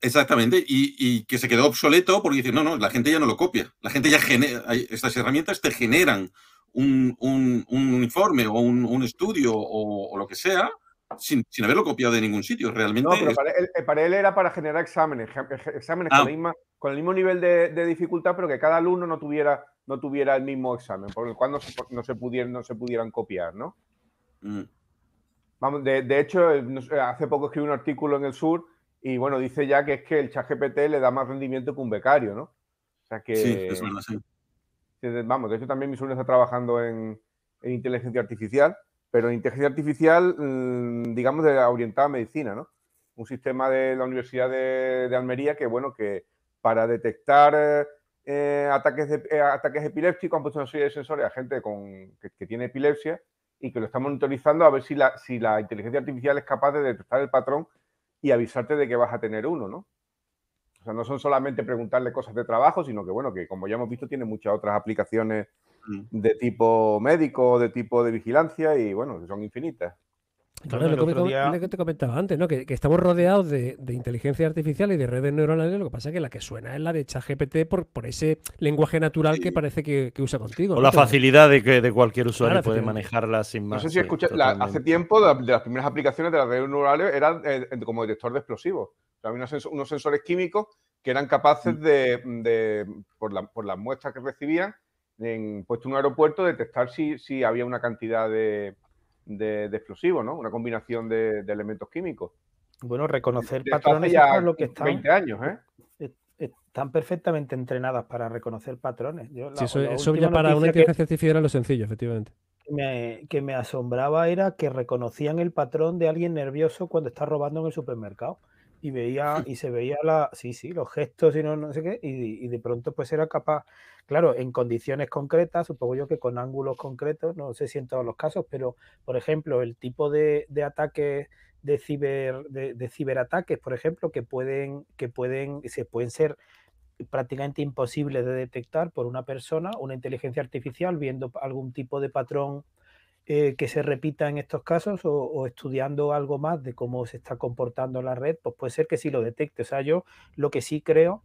Exactamente, y, y que se quedó obsoleto porque dice, no, no, la gente ya no lo copia. La gente ya genera, estas herramientas te generan un, un- un informe o un, un estudio o, o lo que sea sin, haberlo copiado de ningún sitio. Realmente. No, pero para, él, era para generar exámenes, exámenes ah. con, el mismo nivel de, dificultad, pero que cada alumno no tuviera, no tuviera el mismo examen, por el cual no se, no se, pudieran, no se pudieran copiar, ¿no? Mm. Vamos, de, hecho, hace poco escribí un artículo en el sur y bueno, dice ya que es que el chat GPT le da más rendimiento que un becario, ¿no? O sea que. Sí, es verdad, sí. Vamos, de hecho también mi sobrino está trabajando en, inteligencia artificial, pero en inteligencia artificial, mm, digamos, de orientada a medicina, ¿no? Un sistema de la Universidad de, Almería que, bueno, que para detectar eh, ataques, eh, ataques epilépticos han puesto una serie de sensores a gente con, que, tiene epilepsia y que lo está monitorizando a ver si la, si la inteligencia artificial es capaz de detectar el patrón y avisarte de que vas a tener uno, ¿no? O sea, no son solamente preguntarle cosas de trabajo, sino que, bueno, que como ya hemos visto, tiene muchas otras aplicaciones. De tipo médico, de tipo de vigilancia y, bueno, son infinitas. Claro, lo que, te comentaba antes, ¿no? Que, estamos rodeados de, inteligencia artificial y de redes neuronales, lo que pasa es que la que suena es la de ChatGPT por, por ese lenguaje natural que parece que, usa contigo. O la facilidad de que de cualquier usuario puede manejarla sin más. No sé si escuchas, hace tiempo de, las primeras aplicaciones de las redes neuronales eran eh, como detector de explosivos. había unos, sensores químicos que eran capaces mm. de, por, las muestras que recibían, en puesto en un aeropuerto, detectar si, si había una cantidad de de, explosivos, ¿no? Una combinación de, elementos químicos. Bueno, reconocer patrones ya lo que están. 20 años, ¿eh? Están perfectamente entrenadas para reconocer patrones. eso, ya para una inteligencia artificial era lo sencillo, efectivamente. Que me, asombraba era que reconocían el patrón de alguien nervioso cuando está robando en el supermercado y veía y se veía la sí sí los gestos y no, no sé qué y, y, de pronto pues era capaz Claro, en condiciones concretas, supongo yo que con ángulos concretos, no sé si en todos los casos, pero por ejemplo, el tipo de, ataques de ciber de, ciberataques, por ejemplo, que pueden que pueden se pueden ser prácticamente imposibles de detectar por una persona, una inteligencia artificial viendo algún tipo de patrón eh, que se repita en estos casos o, estudiando algo más de cómo se está comportando la red, pues puede ser que sí lo detecte. O sea, yo lo que sí creo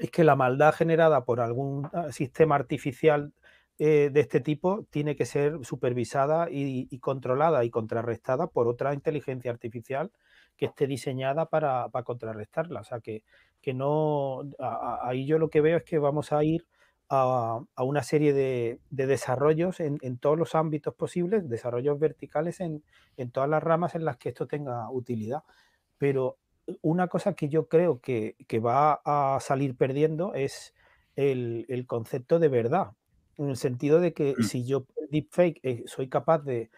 es que la maldad generada por algún ah, sistema artificial eh, de este tipo tiene que ser supervisada y, controlada y contrarrestada por otra inteligencia artificial que esté diseñada para, contrarrestarla. O sea, que, que no, ahí yo lo que veo es que vamos a ir a, una serie de, desarrollos en, todos los ámbitos posibles, desarrollos verticales en, en todas las ramas en las que esto tenga utilidad. Pero una cosa que yo creo que, va a salir perdiendo es el, concepto de verdad, en el sentido de que mm. si yo deepfake eh, soy capaz de,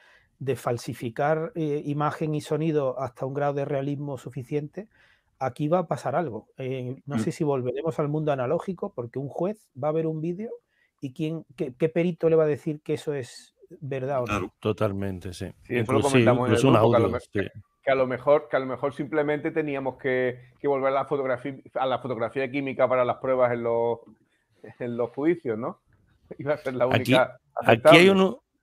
falsificar eh, imagen y sonido hasta un grado de realismo suficiente, aquí va a pasar algo. Eh, no mm. sé si volveremos al mundo analógico, porque un juez va a ver un vídeo y quién, qué, perito le va a decir que eso es verdad o no. totalmente, sí. eso lo comentamos en el que a lo mejor, que a lo mejor simplemente teníamos que, volver a la fotografía, a la fotografía química para las pruebas en los, en los juicios, ¿no? Iba a ser la única. Aquí, hay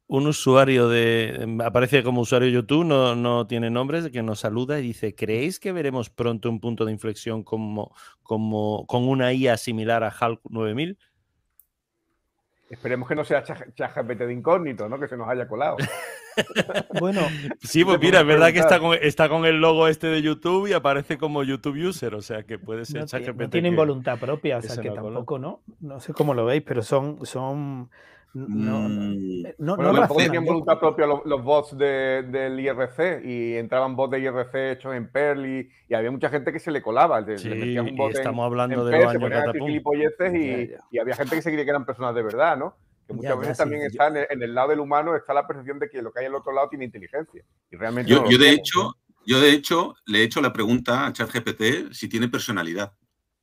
un, usuario de. Aparece como usuario de YouTube, no, no tiene nombres, que nos saluda y dice: ¿Creéis que veremos pronto un punto de inflexión como, como con una IA similar a HAL 9000? Esperemos que no sea ChatGPT de incógnito, ¿no? Que se nos haya colado. bueno. Sí, pues mira, es verdad que está con, está con el logo este de YouTube y aparece como YouTube User, o sea que puede ser ChatGPT. No tienen voluntad propia, o sea que, tampoco, ¿no? No sé cómo lo veis, pero son. son no, mm. no, bueno, no tenían voluntad propia los, bots del IRC y entraban bots de IRC hechos en Perl y, había mucha gente que se le colaba. sí, y estamos hablando de los años y, y, había gente que se creía que eran personas de verdad, ¿no? que muchas veces también está en, el, lado del humano, está la percepción de que lo que hay al otro lado tiene inteligencia. Y realmente yo, de hecho, yo de hecho le he hecho la pregunta a ChatGPT si tiene personalidad.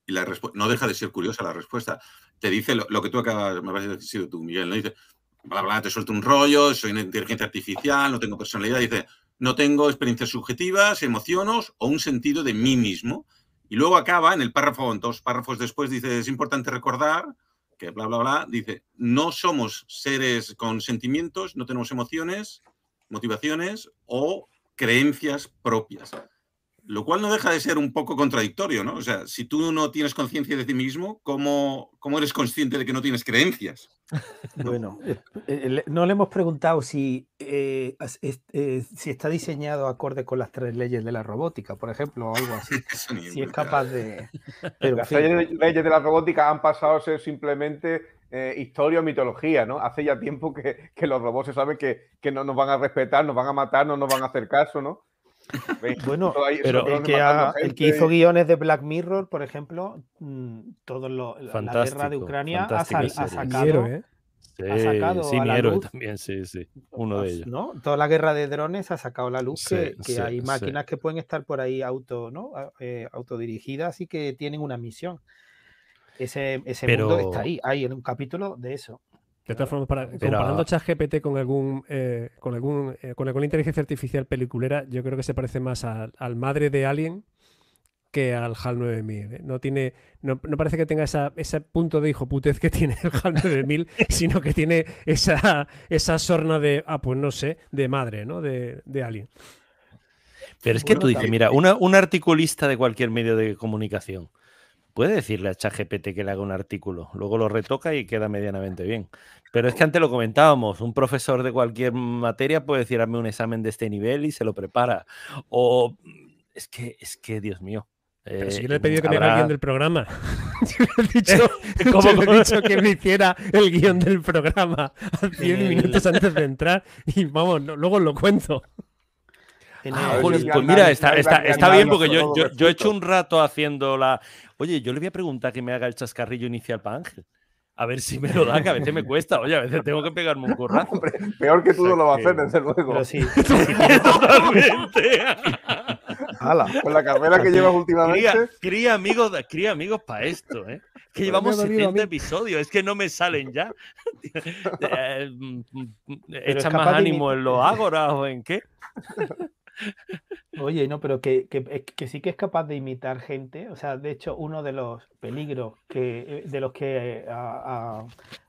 Y la no deja de ser curiosa la respuesta. Te dice lo, que tú acabas, me vas a decir tú, Miguel, ¿no? Dice, bla, bla, te suelto un rollo, soy una inteligencia artificial, no tengo personalidad. Dice, no tengo experiencias subjetivas, emociones o un sentido de mí mismo. Y luego acaba en el párrafo, en dos párrafos después, dice, es importante recordar que bla, bla, bla, dice, no somos seres con sentimientos, no tenemos emociones, motivaciones o creencias propias. Lo cual no deja de ser un poco contradictorio, ¿no? O sea, si tú no tienes conciencia de ti mismo, ¿cómo, ¿cómo, eres consciente de que no tienes creencias? Bueno, eh, eh, no le hemos preguntado si, eh, si está diseñado acorde con las tres leyes de la robótica, por ejemplo, o algo así. si es capaz de... Pero, las leyes de la robótica han pasado a ser simplemente historia o mitología, ¿no? Hace ya tiempo que, que los robots se saben que, que no nos van a respetar, nos van a matar, no nos van a hacer caso, ¿no? Bueno, pero el que, hizo guiones de Black Mirror, por ejemplo, mm, todo lo, la guerra de Ucrania ha, sacado. ¿eh? Sí, mi héroe también, sí, sí, uno de ellos. ¿no? Toda la guerra de drones ha sacado la luz que, hay máquinas que pueden estar por ahí auto, ¿no? Eh, autodirigidas y que tienen una misión. Ese, ese mundo está ahí, hay un capítulo de eso. De todas formas, para, comparando ChatGPT con algún, eh, con algún eh, con alguna inteligencia artificial peliculera, yo creo que se parece más al madre de Alien que al HAL 9000. ¿eh? No tiene, no, parece que tenga ese punto de hijo putez que tiene el HAL 9000, sino que tiene esa, esa sorna de, ah, pues no sé, de madre, ¿no? De, de Alien. Pero es que tú dices, mira, una, un articulista de cualquier medio de comunicación puede decirle a ChatGPT que le haga un artículo, luego lo retoca y queda medianamente bien. Pero es que antes lo comentábamos, un profesor de cualquier materia puede decir, hazme un examen de este nivel y se lo prepara. O es que, es que, Dios mío. Pero si yo le he pedido que me haga el guion del programa. yo le he dicho, ¿Cómo? he dicho que me hiciera el guion del programa a 10 minutos antes de entrar y vamos, luego lo cuento. Ah, pues mira, está, está, bien porque yo, yo, he hecho un rato haciendo la. Oye, yo le voy a preguntar que me haga el chascarrillo inicial para Ángel. A ver si me lo da, que a veces me cuesta. Oye, a veces tengo que pegarme un currazo. peor que tú no lo vas a hacer, desde luego. Pero sí, Totalmente. con la carrera que llevas últimamente. Cría, amigos, cría amigos para esto, ¿eh? Que llevamos 70 episodios, es que no me salen ya. Eh, mm, mm, ¿Echa más ánimo en los ágoras o en qué? Oye, no, pero que, que, sí que es capaz de imitar gente. O sea, de hecho, uno de los peligros que, eh, de los que,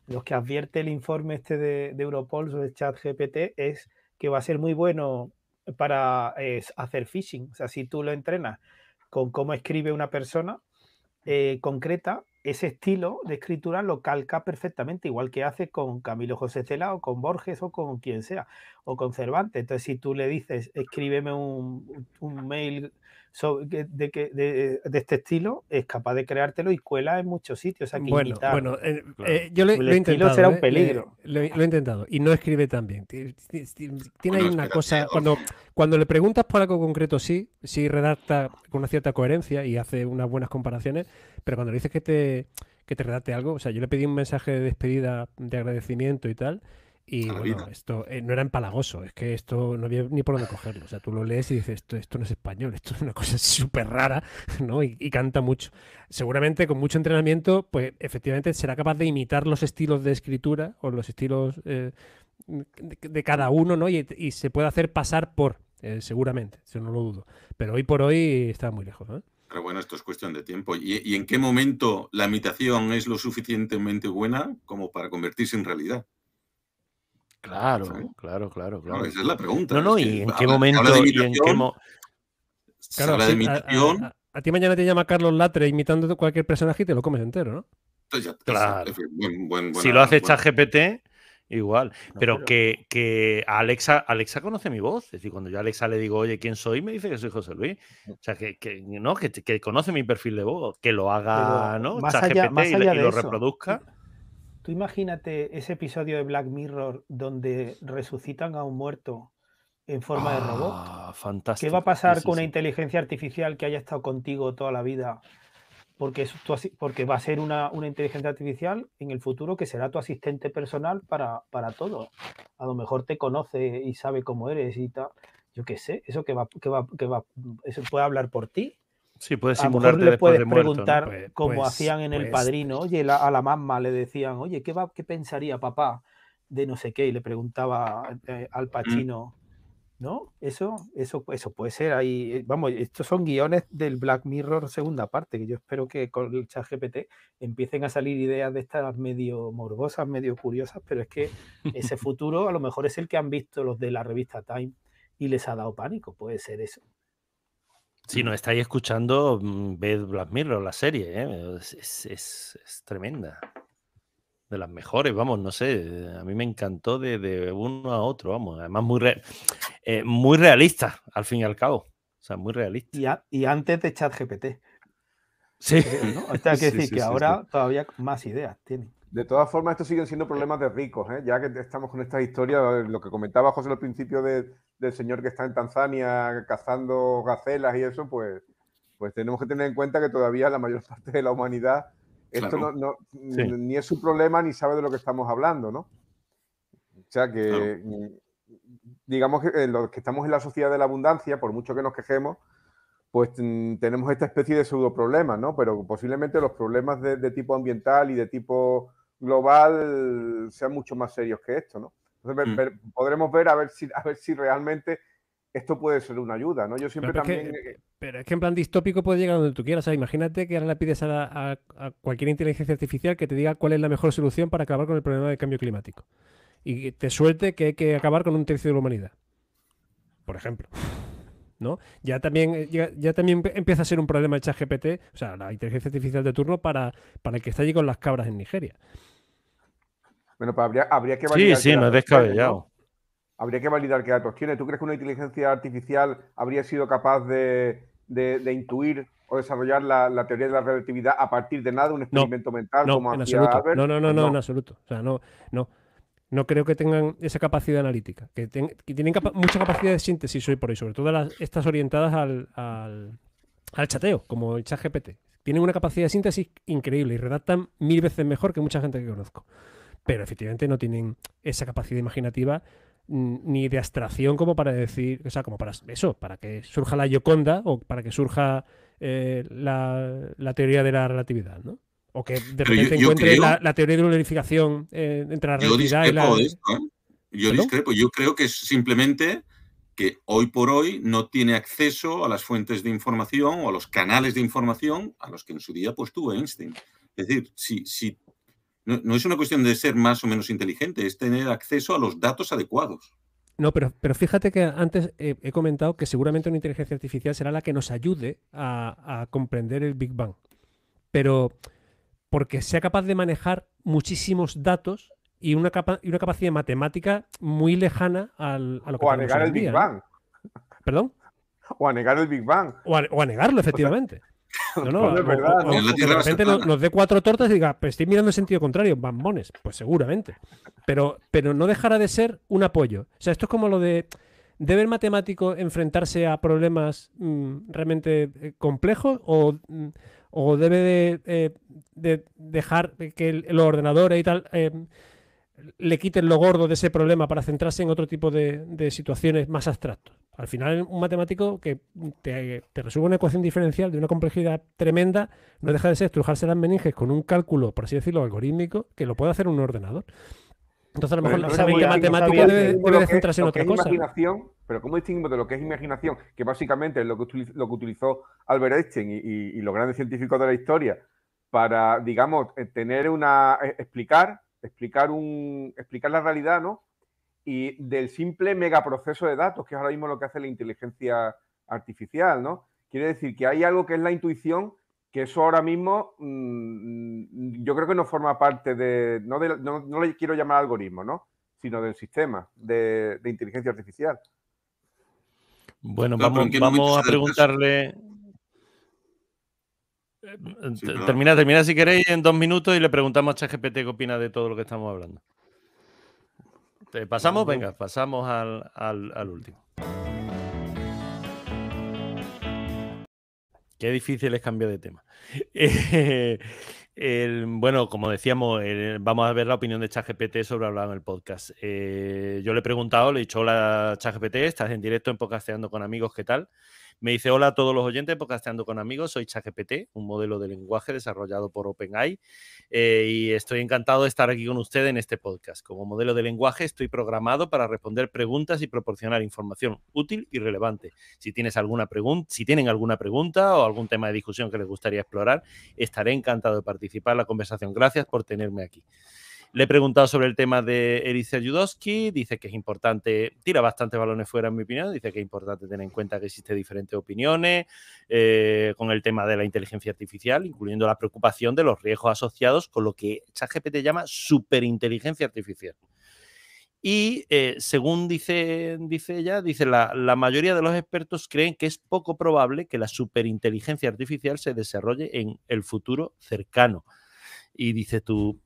los que advierte el informe este de, Europol sobre chat GPT es que va a ser muy bueno para hacer phishing. O sea, si tú lo entrenas con cómo escribe una persona eh, concreta, ese estilo de escritura lo calca perfectamente, igual que hace con Camilo José Cela o con Borges o con quien sea, o con Cervantes. Entonces, si tú le dices, escríbeme un, mail de, de, este estilo, es capaz de creártelo y cuela en muchos sitios. bueno, bueno eh, eh, yo lo, he intentado. será un ¿eh? peligro. Lo, he intentado y no escribe tan bien. Tiene ahí una cosa, cuando, cuando le preguntas por algo concreto, sí, sí redacta con una cierta coherencia y hace unas buenas comparaciones pero cuando le dices que te, que te redacte algo, o sea, yo le pedí un mensaje de despedida, de agradecimiento y tal, y bueno, esto eh, no era empalagoso, es que esto no había ni por dónde cogerlo. O sea, tú lo lees y dices, esto, esto no es español, esto es una cosa súper rara, ¿no? Y, canta mucho. Seguramente con mucho entrenamiento, pues efectivamente será capaz de imitar los estilos de escritura o los estilos eh, de, cada uno, ¿no? Y, se puede hacer pasar por, eh, seguramente, eso no lo dudo. Pero hoy por hoy está muy lejos, ¿no? Pero bueno, esto es cuestión de tiempo. ¿Y, en qué momento la imitación es lo suficientemente buena como para convertirse en realidad? Claro, claro, claro, claro. esa es la pregunta. No, no, y en qué momento. habla de imitación. A, ti mañana te llama Carlos Latre imitando cualquier personaje y te lo comes entero, ¿no? claro. si lo hace ChatGPT, Igual, pero, Que, que, Alexa, Alexa conoce mi voz. Es decir, cuando yo a Alexa le digo, oye, ¿quién soy? Me dice que soy José Luis. O sea, que, que ¿no? que, que conoce mi perfil de voz, que lo haga, ¿no? Más allá, más allá y, lo reproduzca. Tú imagínate ese episodio de Black Mirror donde resucitan a un muerto en forma de robot. Ah, fantástico. ¿Qué va a pasar con una inteligencia artificial que haya estado contigo toda la vida porque, porque va a ser una, inteligencia artificial en el futuro que será tu asistente personal para, todo. A lo mejor te conoce y sabe cómo eres y tal. Yo qué sé, eso que va, que va, que va, eso puede hablar por ti. Sí, puede simularte le puedes preguntar pues, como pues, hacían en el pues padrino. Oye, a la mamá le decían, oye, ¿qué, va, ¿qué pensaría papá de no sé qué? Y le preguntaba eh, al. Pachino. ¿no? Eso, eso, eso puede ser ahí. Eh, vamos, estos son guiones del Black Mirror segunda parte, que yo espero que con el chat GPT empiecen a salir ideas de estas medio morbosas, medio curiosas, pero es que ese futuro a lo mejor es el que han visto los de la revista Time y les ha dado pánico, puede ser eso. Si no estáis escuchando, mm, ved Black Mirror, la serie, ¿eh? es, tremenda. De las mejores, vamos, no sé. A mí me encantó de, uno a otro, vamos. Además, muy, eh, muy realista, al fin y al cabo. O sea, muy realista. Y, antes de ChatGPT. Sí. O sea, que decir que ahora todavía más ideas tiene. De todas formas, estos siguen siendo problemas de ricos, ¿eh? ya que estamos con esta historia, lo que comentaba José al principio del señor que está en Tanzania cazando gacelas y eso, pues, pues tenemos que tener en cuenta que todavía la mayor parte de la humanidad, esto no, ni es su problema ni sabe de lo que estamos hablando, ¿no? O sea que, digamos que los que estamos en la sociedad de la abundancia, por mucho que nos quejemos, pues mm, tenemos esta especie de pseudo problemas, ¿no? Pero posiblemente los problemas de tipo ambiental y de tipo global sean mucho más serios que esto, ¿no? Entonces, mm. podremos ver a ver, si, a ver si realmente esto puede ser una ayuda, ¿no? Yo siempre también... pero es que en plan distópico puede llegar donde tú quieras. imagínate que ahora le pides a, cualquier inteligencia artificial que te diga cuál es la mejor solución para acabar con el problema del cambio climático. Y te suelte que hay que acabar con un tercio de la humanidad. Por ejemplo. ¿no? Ya también, ya, también empieza a ser un problema el chat GPT, o sea, la inteligencia artificial de turno para, para el que está allí con las cabras en Nigeria. Bueno, pues habría, habría que validar. Sí, sí, no es descabellado. Habría que validar qué datos tiene. ¿Tú crees que una inteligencia artificial habría sido capaz de, intuir o desarrollar la, teoría de la relatividad a partir de nada, un experimento mental no, como en absoluto. No, no, no, no, en absoluto. O sea, no, no. No creo que tengan esa capacidad analítica. Que, tienen mucha capacidad de síntesis hoy por hoy, sobre todo las, estas orientadas al, al, al chateo, como el chat GPT. Tienen una capacidad de síntesis increíble y redactan mil veces mejor que mucha gente que conozco pero efectivamente no tienen esa capacidad imaginativa ni de abstracción como para decir, o sea, como para eso, para que surja la Yoconda o para que surja eh, la, teoría de la relatividad, ¿no? O que de repente encuentre la, teoría de una unificación eh, entre la relatividad y la... De esto, ¿eh? Yo discrepo, yo creo que es simplemente que hoy por hoy no tiene acceso a las fuentes de información o a los canales de información a los que en su día pues tuvo Einstein. Es decir, si, si no, es una cuestión de ser más o menos inteligente, es tener acceso a los datos adecuados. No, pero, pero fíjate que antes he, comentado que seguramente una inteligencia artificial será la que nos ayude a, comprender el Big Bang. Pero porque sea capaz de manejar muchísimos datos y una, capa y una capacidad matemática muy lejana al, a lo que O a negar el Big Bang. ¿Perdón? O a negar el Big Bang. O a, negarlo, efectivamente. No, no, de verdad, de repente nos, dé cuatro tortas y diga, pero estoy mirando en sentido contrario, bambones. Pues seguramente. Pero, pero no dejará de ser un apoyo. O sea, esto es como lo de. ¿Debe el matemático enfrentarse a problemas mm, realmente eh, complejos o, mm, o debe de, eh, dejar que los ordenadores y tal eh, le quiten lo gordo de ese problema para centrarse en otro tipo de, situaciones más abstractas. Al final, un matemático que te, resuelve una ecuación diferencial de una complejidad tremenda no deja de ser estrujarse las meninges con un cálculo, por así decirlo, algorítmico, que lo puede hacer un ordenador. Entonces, a lo mejor no sabe que matemático debe, centrarse en otra cosa. pero ¿cómo distinguimos de lo que es imaginación? Que básicamente es lo que, utilizó, Albert Einstein y, los grandes científicos de la historia para, digamos, eh, tener una. Eh, explicar explicar, un, explicar la realidad, ¿no? Y del simple megaproceso de datos, que es ahora mismo lo que hace la inteligencia artificial, ¿no? Quiere decir que hay algo que es la intuición, que eso ahora mismo mm, yo creo que no forma parte de no, no, le quiero llamar algoritmo, ¿no? Sino del sistema de, inteligencia artificial. Bueno, vamos, vamos a preguntarle. Termina, termina si queréis en dos minutos y le preguntamos a ChatGPT qué opina de todo lo que estamos hablando. ¿Pasamos? Venga, pasamos al, último. Qué difícil es cambiar de tema. bueno, como decíamos, vamos a ver la opinión de ChatGPT sobre hablar en el podcast. Eh, yo le he preguntado, le he dicho, hola ChatGPT, estás en directo en Podcasteando con amigos, ¿qué tal? Me dice, hola a todos los oyentes, podcasteando con amigos, soy ChatGPT, un modelo de lenguaje desarrollado por OpenAI eh, y estoy encantado de estar aquí con ustedes en este podcast. Como modelo de lenguaje estoy programado para responder preguntas y proporcionar información útil y relevante. Si, tienes alguna si tienen alguna pregunta o algún tema de discusión que les gustaría explorar, estaré encantado de participar en la conversación. Gracias por tenerme aquí. Le he preguntado sobre el tema de Elisa Judowski, dice que es importante, tira bastantes balones fuera en mi opinión, dice que es importante tener en cuenta que existen diferentes opiniones eh, con el tema de la inteligencia artificial, incluyendo la preocupación de los riesgos asociados con lo que ChatGPT llama superinteligencia artificial. Y eh, según dice, dice ella, dice la, la, mayoría de los expertos creen que es poco probable que la superinteligencia artificial se desarrolle en el futuro cercano. Y dice tú,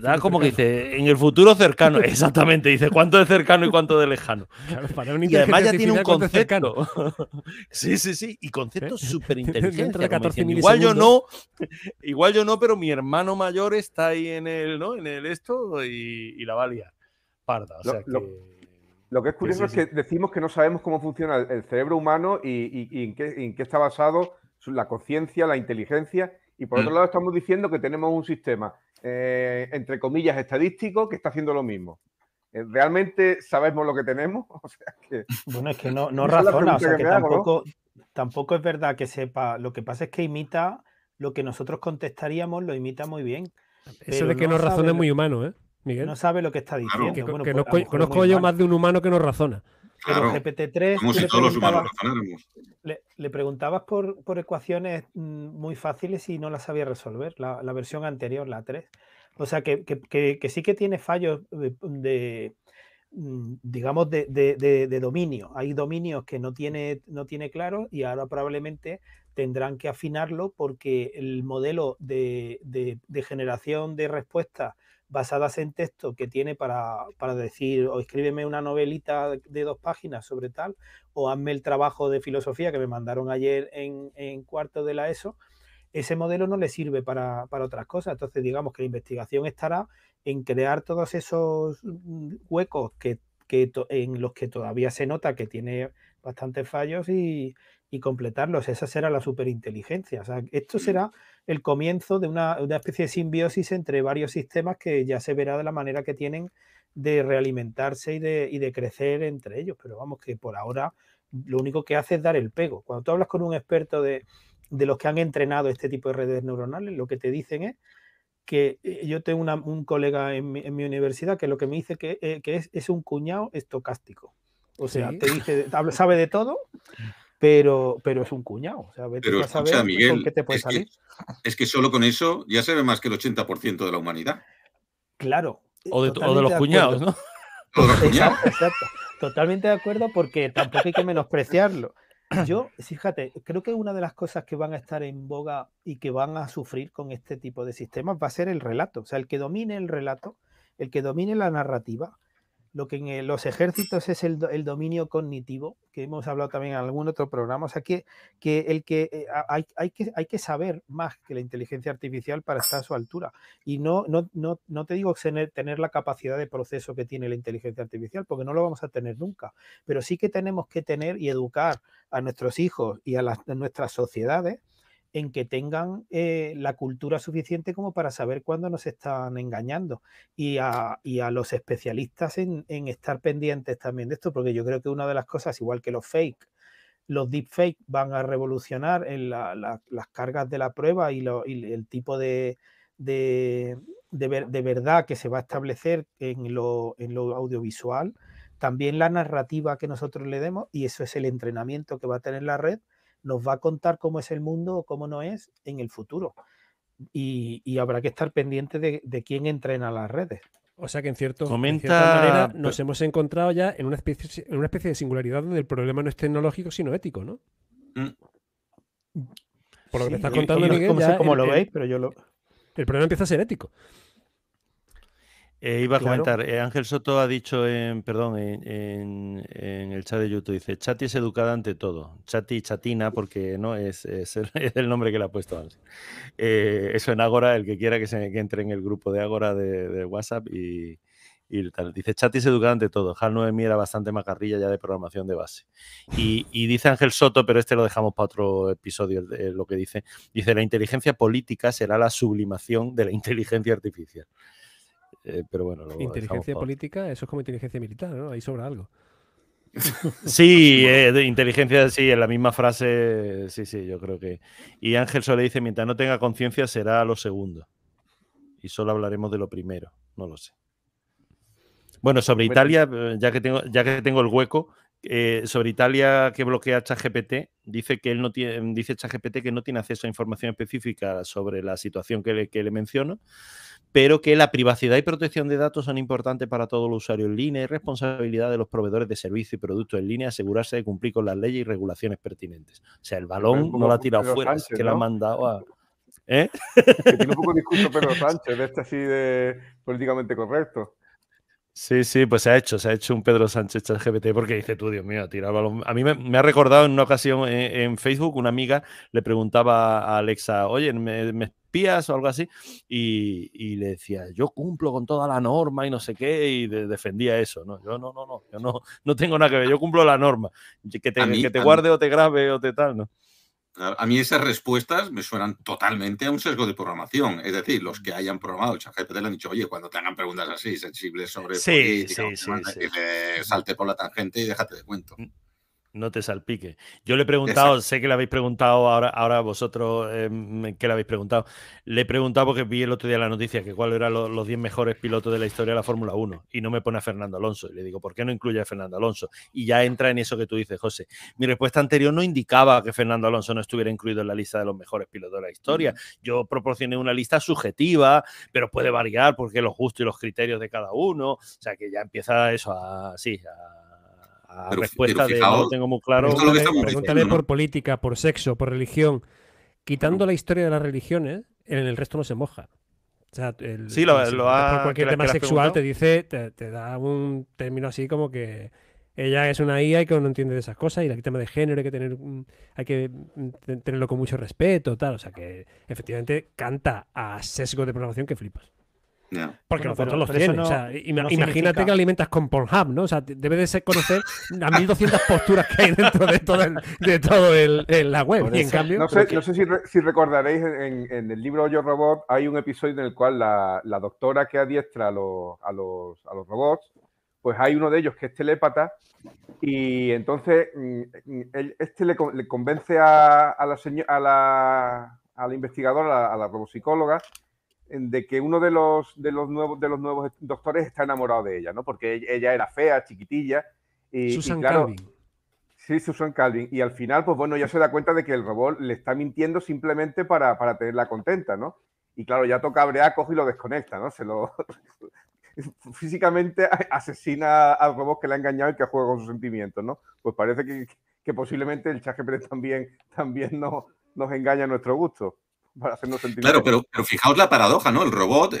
da como que dice, en el futuro cercano, exactamente, dice cuánto de cercano y cuánto de lejano. y además ya tiene un concepto. sí, sí, sí, y conceptos súper inteligentes. Igual yo no, igual yo no, pero mi hermano mayor está ahí en el, ¿no? En el esto y, y la va a liar parda. O sea lo, que, lo, que, es curioso es que decimos que no sabemos cómo funciona el, cerebro humano y, en, qué, en, qué, está basado la conciencia, la inteligencia. Y por otro mm. lado estamos diciendo que tenemos un sistema, eh, entre comillas, estadístico que está haciendo lo mismo. Eh, ¿Realmente sabemos lo que tenemos? O sea que, bueno, es que no, no razona, o sea que, tampoco, tampoco es verdad que sepa. Lo que pasa es que imita lo que nosotros contestaríamos, lo imita muy bien. Eso de que no, razona es muy humano, ¿eh? No sabe lo que está diciendo. Pues, conozco yo más de un humano que no razona. Pero GPT-3. Como si todos los humanos razonáramos. Le, preguntabas por, ecuaciones mm, muy fáciles y no las sabía resolver. La, versión anterior, la 3. O sea que, sí que tiene fallos de, mm, digamos, de, dominio. Hay dominios que no tiene, no tiene claro y ahora probablemente tendrán que afinarlo porque el modelo de, generación de respuestas basadas en texto que tiene para, decir o escríbeme una novelita de dos páginas sobre tal o hazme el trabajo de filosofía que me mandaron ayer en, cuarto de la ESO, ese modelo no le sirve para, otras cosas. Entonces digamos que la investigación estará en crear todos esos mm, huecos que, en los que todavía se nota que tiene bastantes fallos y, y completarlos. Esa será la superinteligencia. O sea, esto será el comienzo de una, especie de simbiosis entre varios sistemas que ya se verá de la manera que tienen de realimentarse y de, y de crecer entre ellos. Pero vamos, que por ahora lo único que hace es dar el pego. Cuando tú hablas con un experto de, los que han entrenado este tipo de redes neuronales, lo que te dicen es que eh, yo tengo un colega en mi, universidad que lo que me dice que, eh, que es, es, un cuñado estocástico. O sea, te dice, sabe de todo, pero, pero es un cuñado. O sea, pero escucha, Miguel, qué te puede es salir. Que, es que solo con eso ya se ve más que el 80% de la humanidad. Claro. O de, los cuñados, ¿no? Exacto, exacto. Totalmente de acuerdo porque tampoco hay que menospreciarlo. Yo, fíjate, creo que una de las cosas que van a estar en boga y que van a sufrir con este tipo de sistemas va a ser el relato. O sea, el que domine el relato, el que domine la narrativa, lo que en los ejércitos es el, dominio cognitivo, que hemos hablado también en algún otro programa, o sea, que, que el que, eh, hay, que hay que saber más que la inteligencia artificial para estar a su altura. Y no, no, no, no te digo tener, la capacidad de proceso que tiene la inteligencia artificial, porque no lo vamos a tener nunca, pero sí que tenemos que tener y educar a nuestros hijos y a nuestras sociedades en que tengan eh, la cultura suficiente como para saber cuándo nos están engañando y a, los especialistas en, estar pendientes también de esto, porque yo creo que una de las cosas, igual que los fake, los deepfake van a revolucionar en las cargas de la prueba y, el tipo de, de, verdad que se va a establecer en lo, en lo audiovisual, también la narrativa que nosotros le demos, y eso es el entrenamiento que va a tener la red nos va a contar cómo es el mundo o cómo no es en el futuro. Y, habrá que estar pendiente de, quién entrena las redes. O sea que en, cierto, cierta manera nos hemos encontrado ya en una, especie, en una especie de singularidad donde el problema no es tecnológico, sino ético, ¿no? Mm. Por lo que me estás contando, Miguel. No sé cómo lo veis, pero yo lo. El problema empieza a ser ético. Eh, iba a comentar, eh, Ángel Soto ha dicho en, perdón, en, el chat de YouTube, dice, Chati es educada ante todo. Chati, chatina, porque no es, el, nombre que le ha puesto antes. Eh, eso en Ágora, el que quiera que, se, entre en el grupo de Ágora de, WhatsApp y, tal. Dice, Chati es educada ante todo. HAL 9000 era bastante macarrilla ya de programación de base. Y, y, dice Ángel Soto, pero este lo dejamos para otro episodio, lo que dice. Dice, la inteligencia política será la sublimación de la inteligencia artificial. Eh, pero bueno, inteligencia política, eso es como inteligencia militar, ¿no? Ahí sobra algo. Sí, eh, de inteligencia, sí, en la misma frase, sí, sí, yo creo que. Y Ángel solo dice: mientras no tenga conciencia, será lo segundo. Y solo hablaremos de lo primero. no lo sé. Bueno, sobre Italia, eh, ya que tengo, ya que tengo el hueco, eh, sobre Italia que bloquea ChatGPT, dice que él no tiene, dice ChatGPT que no tiene acceso a información específica sobre la situación que le, que le menciono, pero que la privacidad y protección de datos son importantes para todo el usuario en línea y responsabilidad de los proveedores de servicios y productos en línea asegurarse de cumplir con las leyes y regulaciones pertinentes. O sea, el balón no lo ha tirado fuera, es que lo ha mandado a. ¿Eh? Que tiene un poco discurso Pedro Sánchez, de este así de políticamente correcto. Sí, sí, pues se ha hecho, se ha hecho un Pedro Sánchez GPT porque dice tú, Dios mío, tirar balón. A mí me, ha recordado en una ocasión en, Facebook, una amiga le preguntaba a Alexa, oye, ¿me, espías o algo así? Y, le decía, yo cumplo con toda la norma y no sé qué, y defendía eso, ¿no? Yo no, no, no, yo no, no tengo nada que ver, yo cumplo la norma. Que te, que te guarde o te grabe o te tal, ¿no? A mí esas respuestas me suenan totalmente a un sesgo de programación. Es decir, los que hayan programado el ChatGPT le han dicho, oye, cuando te hagan preguntas así sensibles sobre sí, sí, sí, salte por la tangente y déjate de cuento. No te salpique. Yo le he preguntado, sé que le habéis preguntado ahora, ahora vosotros, eh, ¿qué le habéis preguntado? Le he preguntado porque vi el otro día la noticia que cuáles eran los 10 mejores pilotos de la historia de la Fórmula 1 y no me pone a Fernando Alonso. Y le digo, ¿por qué no incluye a Fernando Alonso? Y ya entra en eso que tú dices, José. Mi respuesta anterior no indicaba que Fernando Alonso no estuviera incluido en la lista de los mejores pilotos de la historia. Yo proporcioné una lista subjetiva, pero puede variar porque los gustos y los criterios de cada uno. O sea que ya empieza eso a, sí, a respuesta de no tengo muy claro. Pregúntale por política, por sexo, por religión. Quitando la historia de las religiones, en el resto no se moja. O sea, el, sí, lo, lo por cualquier tema sexual te dice, te, da un término así como que ella es una IA y que no entiende de esas cosas y el tema de género hay que tener hay que tenerlo con mucho respeto tal o sea que efectivamente canta a sesgo de programación que flipas porque nosotros los tienen. imagínate que alimentas con Pornhub, ¿no? O sea, debe de ser conocer a 1200 posturas que hay dentro de todo, de todo el, la web. Y en cambio. No sé, no sé si, recordaréis en, el libro Yo Robot hay un episodio en el cual la, doctora que adiestra a los, a, los, a los robots, pues hay uno de ellos que es telépata y entonces mm, este le, convence a, a, la, a, la, a la investigadora, a la robopsicóloga, de que uno de los, de los, nuevos, de los nuevos doctores está enamorado de ella, ¿no? Porque ella era fea, chiquitilla. Y, Susan Calvin. Sí, Susan Calvin. Y al final, pues bueno, ya se da cuenta de que el robot le está mintiendo simplemente para, para tenerla contenta, ¿no? Y claro, ya toca abrear, coge y lo desconecta, ¿no? Se lo... Físicamente asesina al robot que le ha engañado y que juega con sus sentimientos, ¿no? Pues parece que, que posiblemente el ChatGPT también, también no, nos engaña a nuestro gusto. Claro, pero, pero, fijaos la paradoja, ¿no? El robot,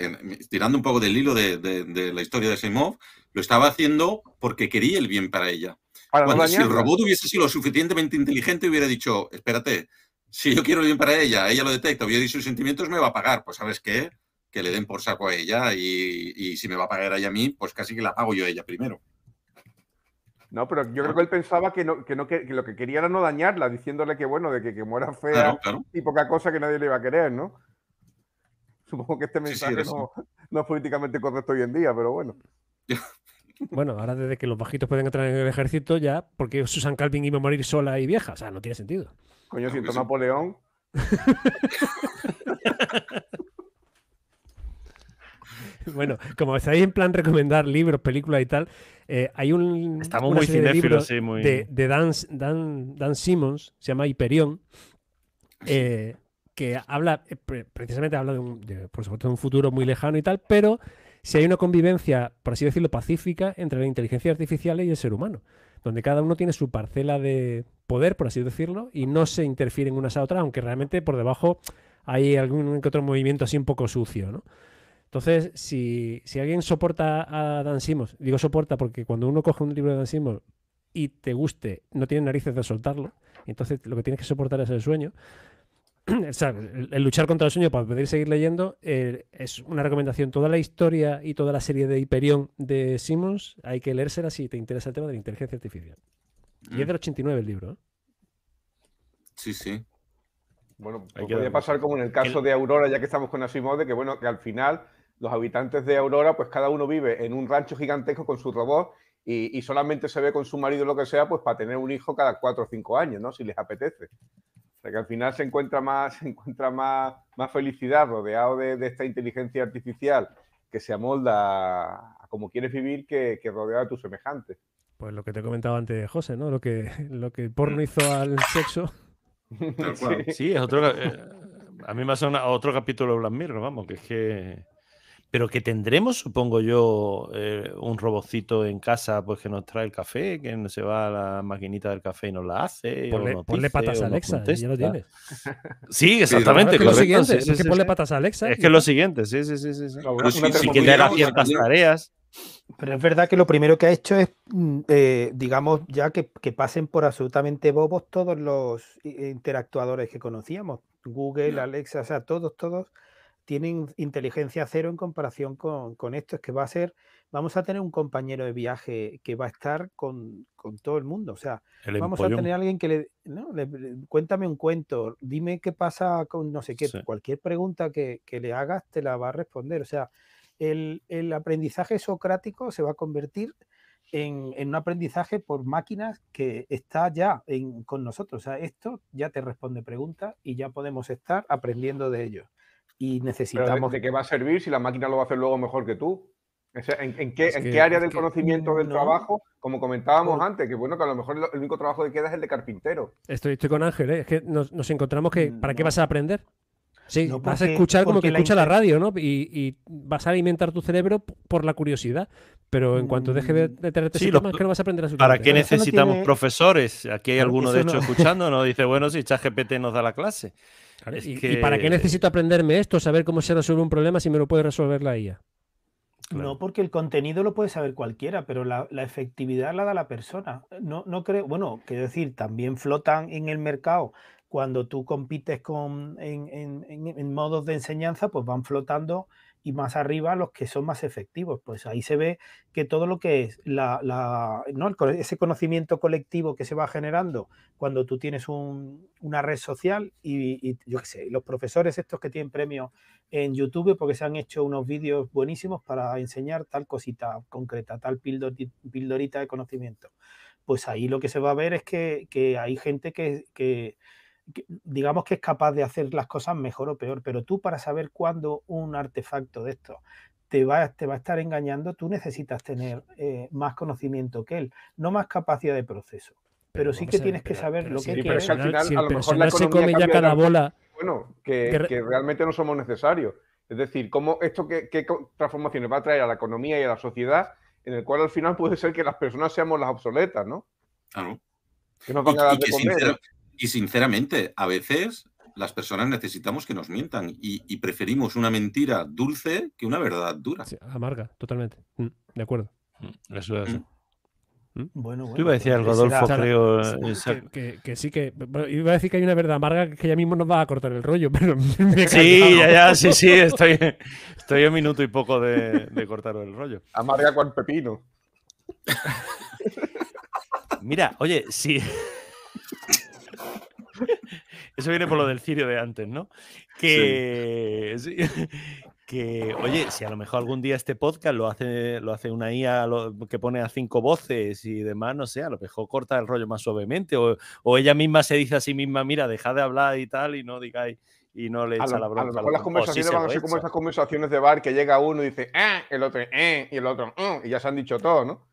tirando un poco del hilo de, la historia de Simov, lo estaba haciendo porque quería el bien para ella. Cuando si el robot hubiese sido lo suficientemente inteligente, hubiera dicho, espérate, si yo quiero el bien para ella, ella lo detecta, hubiera dicho sus sentimientos, me va a pagar. Pues ¿sabes qué? Que le den por saco a ella y, y si me va a pagar a ella a mí, pues casi que la pago yo a ella primero. No, pero yo creo que él pensaba que, no, que, no, que, lo que quería era no dañarla, diciéndole que bueno, de que, que muera fea y poca cosa que nadie le iba a querer, ¿no? Supongo que este mensaje no, no, es políticamente correcto hoy en día, pero bueno. Bueno, ahora desde que los bajitos pueden entrar en el ejército, ya, porque Susan Calvin iba a morir sola y vieja, o sea, no tiene sentido. Coño, siento Napoleón. bueno, como estáis en plan recomendar libros, películas y tal, eh, hay un. Estamos muy cinéfilos, sí, muy. De, Dan, Dan, Simmons, se llama Hyperion, eh, que habla, eh, precisamente habla de, un, por supuesto, de un futuro muy lejano y tal, pero si hay una convivencia, por así decirlo, pacífica entre la inteligencia artificial y el ser humano, donde cada uno tiene su parcela de poder, por así decirlo, y no se interfieren unas a otras, aunque realmente por debajo hay algún que otro movimiento así un poco sucio, ¿no? Entonces, si, alguien soporta a Dan Simmons, digo soporta porque cuando uno coge un libro de Dan Simmons y te guste, no tiene narices de soltarlo, entonces lo que tienes que soportar es el sueño. el, luchar contra el sueño para poder seguir leyendo eh, es una recomendación. Toda la historia y toda la serie de Hyperion de Simmons hay que leérsela si te interesa el tema de la inteligencia artificial. Y es del 89 el libro. ¿eh? Sí, sí. Bueno, pues podría pasar como en el caso de Aurora, ya que estamos con Asimov, de que bueno, que al final los habitantes de Aurora, pues cada uno vive en un rancho gigantesco con su robot y, solamente se ve con su marido lo que sea, pues para tener un hijo cada cuatro o cinco años, ¿no? Si les apetece. O sea que al final se encuentra más, se encuentra más, más felicidad rodeado de, esta inteligencia artificial que se amolda a como quieres vivir que, que rodear a tus semejantes. Pues lo que te he comentado antes, José, ¿no? Lo que, lo que el porno hizo al sexo. Sí, es otro. eh, a mí me ha sonado otro capítulo de Black Mirror, vamos, que es que. Pero que tendremos, supongo yo, eh, un robocito en casa pues que nos trae el café, que se va a la maquinita del café y nos la hace. Ponle, nos ponle dice, patas a Alexa, y ya lo tienes. Sí, exactamente. es que lo sí, es que ponle patas a Alexa. Es que es lo siguiente, sí, sí, sí, sí. sí. Una- sí, una sí Sí, que te da digamos, ciertas tareas. Pero es verdad que lo primero que ha hecho es, mm, eh, digamos, ya que, que pasen por absolutamente bobos todos los interactuadores que conocíamos. Google. Alexa, o sea, todos, todos tienen inteligencia cero en comparación con, con esto. Es que va a ser, vamos a tener un compañero de viaje que va a estar con, con todo el mundo. O sea, El vamos a tener a alguien que le, no, le- cuéntame un cuento, dime qué pasa con no sé qué, Sí. cualquier pregunta que, que le hagas te la va a responder. O sea, el, el aprendizaje socrático se va a convertir en, en un aprendizaje por máquinas que está ya en- con nosotros. O sea, esto ya te responde preguntas y ya podemos estar aprendiendo de ello. Y Pero ¿de, necesitamos... de qué va a servir si la máquina lo va a hacer luego mejor que tú? ¿en, en qué, que- qué área del que conocimiento del no. trabajo, como comentábamos Por- antes, que bueno, que a lo mejor el único trabajo que queda es el de carpintero? Estoy, estoy con Ángel, ¿eh? es que nos, nos encontramos que ¿para qué vas a aprender? Sí, No, vas a escuchar como que la escucha la radio, ¿no? Y, y vas a alimentar tu cerebro por la curiosidad, pero en cuanto deje de, Mm, de tenerte sí, los pro- que no vas a aprender ¿Para absolutamente qué no necesitamos tiene- profesores? Aquí hay alguno, de hecho, no- escuchando, nos dice, bueno, si ChatGPT nos da la clase. Claro, es y, que- y para qué necesito aprenderme esto? Saber cómo se resuelve un problema si me lo puede resolver la IA. Claro. No, porque el contenido lo puede saber cualquiera, pero la, la efectividad la da la persona. No, no creo, bueno, quiero decir, también flotan en el mercado. Cuando tú compites con, en, en- modos de enseñanza, pues van flotando y más arriba los que son más efectivos. Pues ahí se ve que todo lo que es la, ¿no? Ese conocimiento colectivo que se va generando cuando tú tienes un- una red social y, yo qué sé, los profesores estos que tienen premios en YouTube porque se han hecho unos vídeos buenísimos para enseñar tal cosita concreta, tal pildori- pildorita de conocimiento. Pues ahí lo que se va a ver es que, que hay gente que- que, digamos que es capaz de hacer las cosas mejor o peor, pero tú para saber cuándo un artefacto de esto te va, te va a estar engañando, tú necesitas tener eh, más conocimiento que él, no más capacidad de proceso. Pero, sí que ver, tienes que saber pero lo que al quieres. final, si a lo mejor la personal se economía come ya cambia cada tanto- bola. Bueno, que, Que re- que realmente no somos necesarios. Es decir, cómo esto qué, transformaciones va a traer a la economía y a la sociedad, en el cual al final puede ser que las personas seamos las obsoletas, ¿no? Claro. Que nos van a dar y de que comer. Y sinceramente, a veces las personas necesitamos que nos mientan y, y preferimos una mentira dulce que una verdad dura. Sí, amarga, totalmente. Mm, de acuerdo. Eso es. Mm. Bueno, Tú bueno, ibas a decir algo, será- Adolfo, creo. Eh, que, que- que sí que. bueno, iba a decir que hay una verdad amarga que ya mismo nos va a cortar el rollo, pero me Sí, ya, ya, sí, sí, estoy, estoy a un minuto y poco de, de cortar el rollo. Amarga con pepino. Mira, oye, sí. Eso viene por lo del cirio de antes, ¿no? Que, sí, que, oye, si a lo mejor algún día este podcast lo hace, lo hace una IA lo- que pone a cinco voces y demás, no sé, a lo mejor corta el rollo más suavemente o, o ella misma se dice a sí misma, mira, dejad de hablar y tal y no digáis y no le A echa lo, la a bronca. lo al mejor las sí conversaciones van a lo ser como esas conversaciones de bar que llega uno y dice, eh, el otro, eh, y el otro, "Mm", y ya se han dicho todo, ¿no?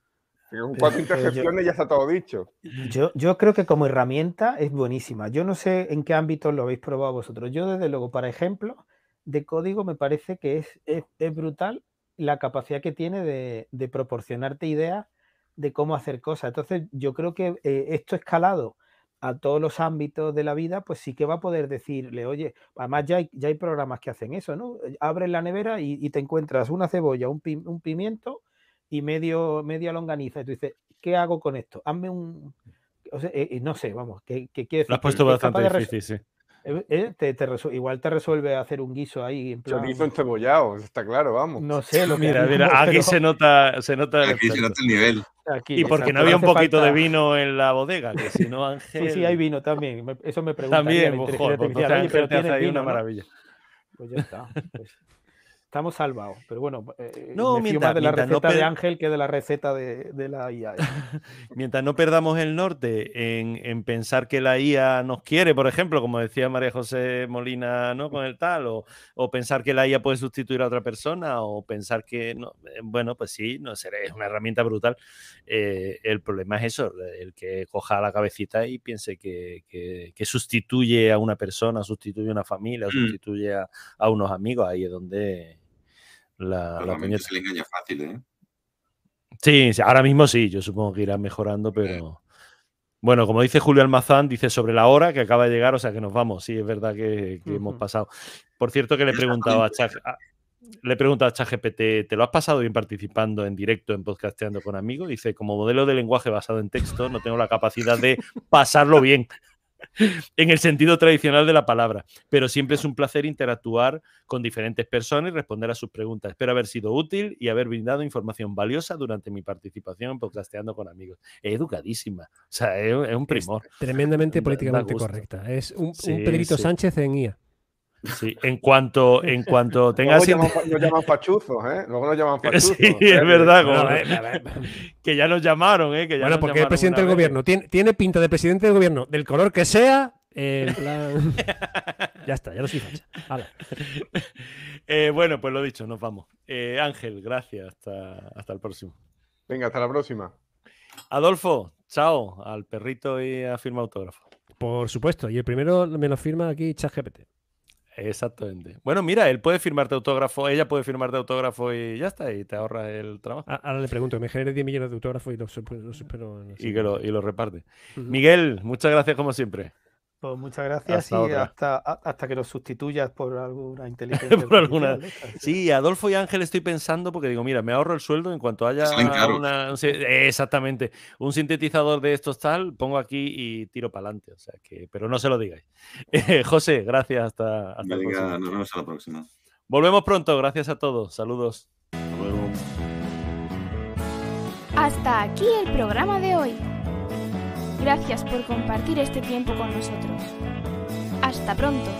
Con cuatro Pero yo- ya está todo dicho. Yo, yo creo que como herramienta es buenísima. Yo no sé en qué ámbito lo habéis probado vosotros. Yo, desde luego, para ejemplo de código, me parece que es, es- es brutal la capacidad que tiene de, de proporcionarte ideas de cómo hacer cosas. Entonces, yo creo que eh, esto escalado a todos los ámbitos de la vida, pues sí que va a poder decirle, oye, además ya hay, ya hay programas que hacen eso, ¿no? Abres la nevera y, y te encuentras una cebolla, un, pi- un pimiento y medio, media longaniza. Y tú dices, ¿qué hago con esto? Hazme un... o sea, eh, eh, no sé, vamos, ¿qué, qué quiere decir? Lo has puesto bastante difícil, sí. eh, te- te resol- igual te resuelve hacer un guiso ahí en plan... Chorizo encebollado, está claro, vamos. No sé lo que Mira, mira, aquí pero se nota, se nota el Aquí se nota el nivel. aquí, Y porque exacto, no había un poquito de vino en la bodega, que si no, Ángel. Sí, sí, hay vino también. Eso me pregunta. También, pues, pues Ángel pero te hace tienes ahí vino, una ¿no? maravilla. Pues ya está. pues. Estamos salvados, pero bueno, eh, no, me mientras, de la receta no de Ángel que de la receta de, de la IA. mientras no perdamos el norte en, en, pensar que la IA nos quiere, por ejemplo, como decía María José Molina, ¿no? Con el tal, o, o pensar que la IA puede sustituir a otra persona, o pensar que, no, eh, bueno, pues sí, no será, es una herramienta brutal. Eh, el problema es eso, el que coja la cabecita y piense que, que, que sustituye a una persona, sustituye a una familia, mm. sustituye a, a unos amigos, ahí es donde la, la se le engaña fácil, ¿eh? Sí, ahora mismo sí, yo supongo que irá mejorando, pero. Bueno, como dice Julio Almazán, dice sobre la hora que acaba de llegar, o sea que nos vamos. Sí, es verdad que, que uh -huh. hemos pasado. Por cierto, que le he preguntado a Chag, le he preguntado a ChatGPT, ¿te lo has pasado bien participando en directo en Podcasteando con Amigos? Dice, como modelo de lenguaje basado en texto, no tengo la capacidad de pasarlo bien en el sentido tradicional de la palabra, pero siempre es un placer interactuar con diferentes personas y responder a sus preguntas. Espero haber sido útil y haber brindado información valiosa durante mi participación en Podcasteando con Amigos. Es educadísima, o sea, es, un primor. Es tremendamente políticamente correcta. Es un, sí, un Pedrito sí. Sánchez en IA. Sí, en cuanto, en cuanto tengas. Luego llaman, nos llaman pachuzos, ¿eh? Luego nos llaman pachuzos. Sí, es verdad. Que ya nos llamaron, ¿eh? Que ya bueno, porque es presidente del gobierno. Tiene, tiene, pinta de presidente del gobierno, del color que sea. Eh, plan... ya está, ya lo soy eh, bueno, pues lo dicho, nos vamos. Eh, Ángel, gracias. Hasta, hasta el próximo. Venga, hasta la próxima. Adolfo, chao. Al perrito y a firma autógrafo. Por supuesto. Y el primero me lo firma aquí ChatGPT. Exactamente. Bueno, mira, él puede firmarte autógrafo, ella puede firmarte autógrafo y ya está, y te ahorra el trabajo. Ahora le pregunto, me genere 10 millones de autógrafos y los, los espero. y, que lo, y lo reparte. Uh -huh. Miguel, muchas gracias como siempre. Pues muchas gracias hasta y hasta, hasta, que lo sustituyas por alguna inteligencia. por alguna... Sí, Adolfo y Ángel estoy pensando porque digo, mira, me ahorro el sueldo en cuanto haya una, exactamente un sintetizador de estos tal, pongo aquí y tiro para adelante. O sea que, pero no se lo digáis. José, gracias hasta, hasta Venga, nos vemos a la próxima. Volvemos pronto, gracias a todos. Saludos. Hasta luego. Hasta aquí el programa de hoy. Gracias por compartir este tiempo con nosotros. Hasta pronto.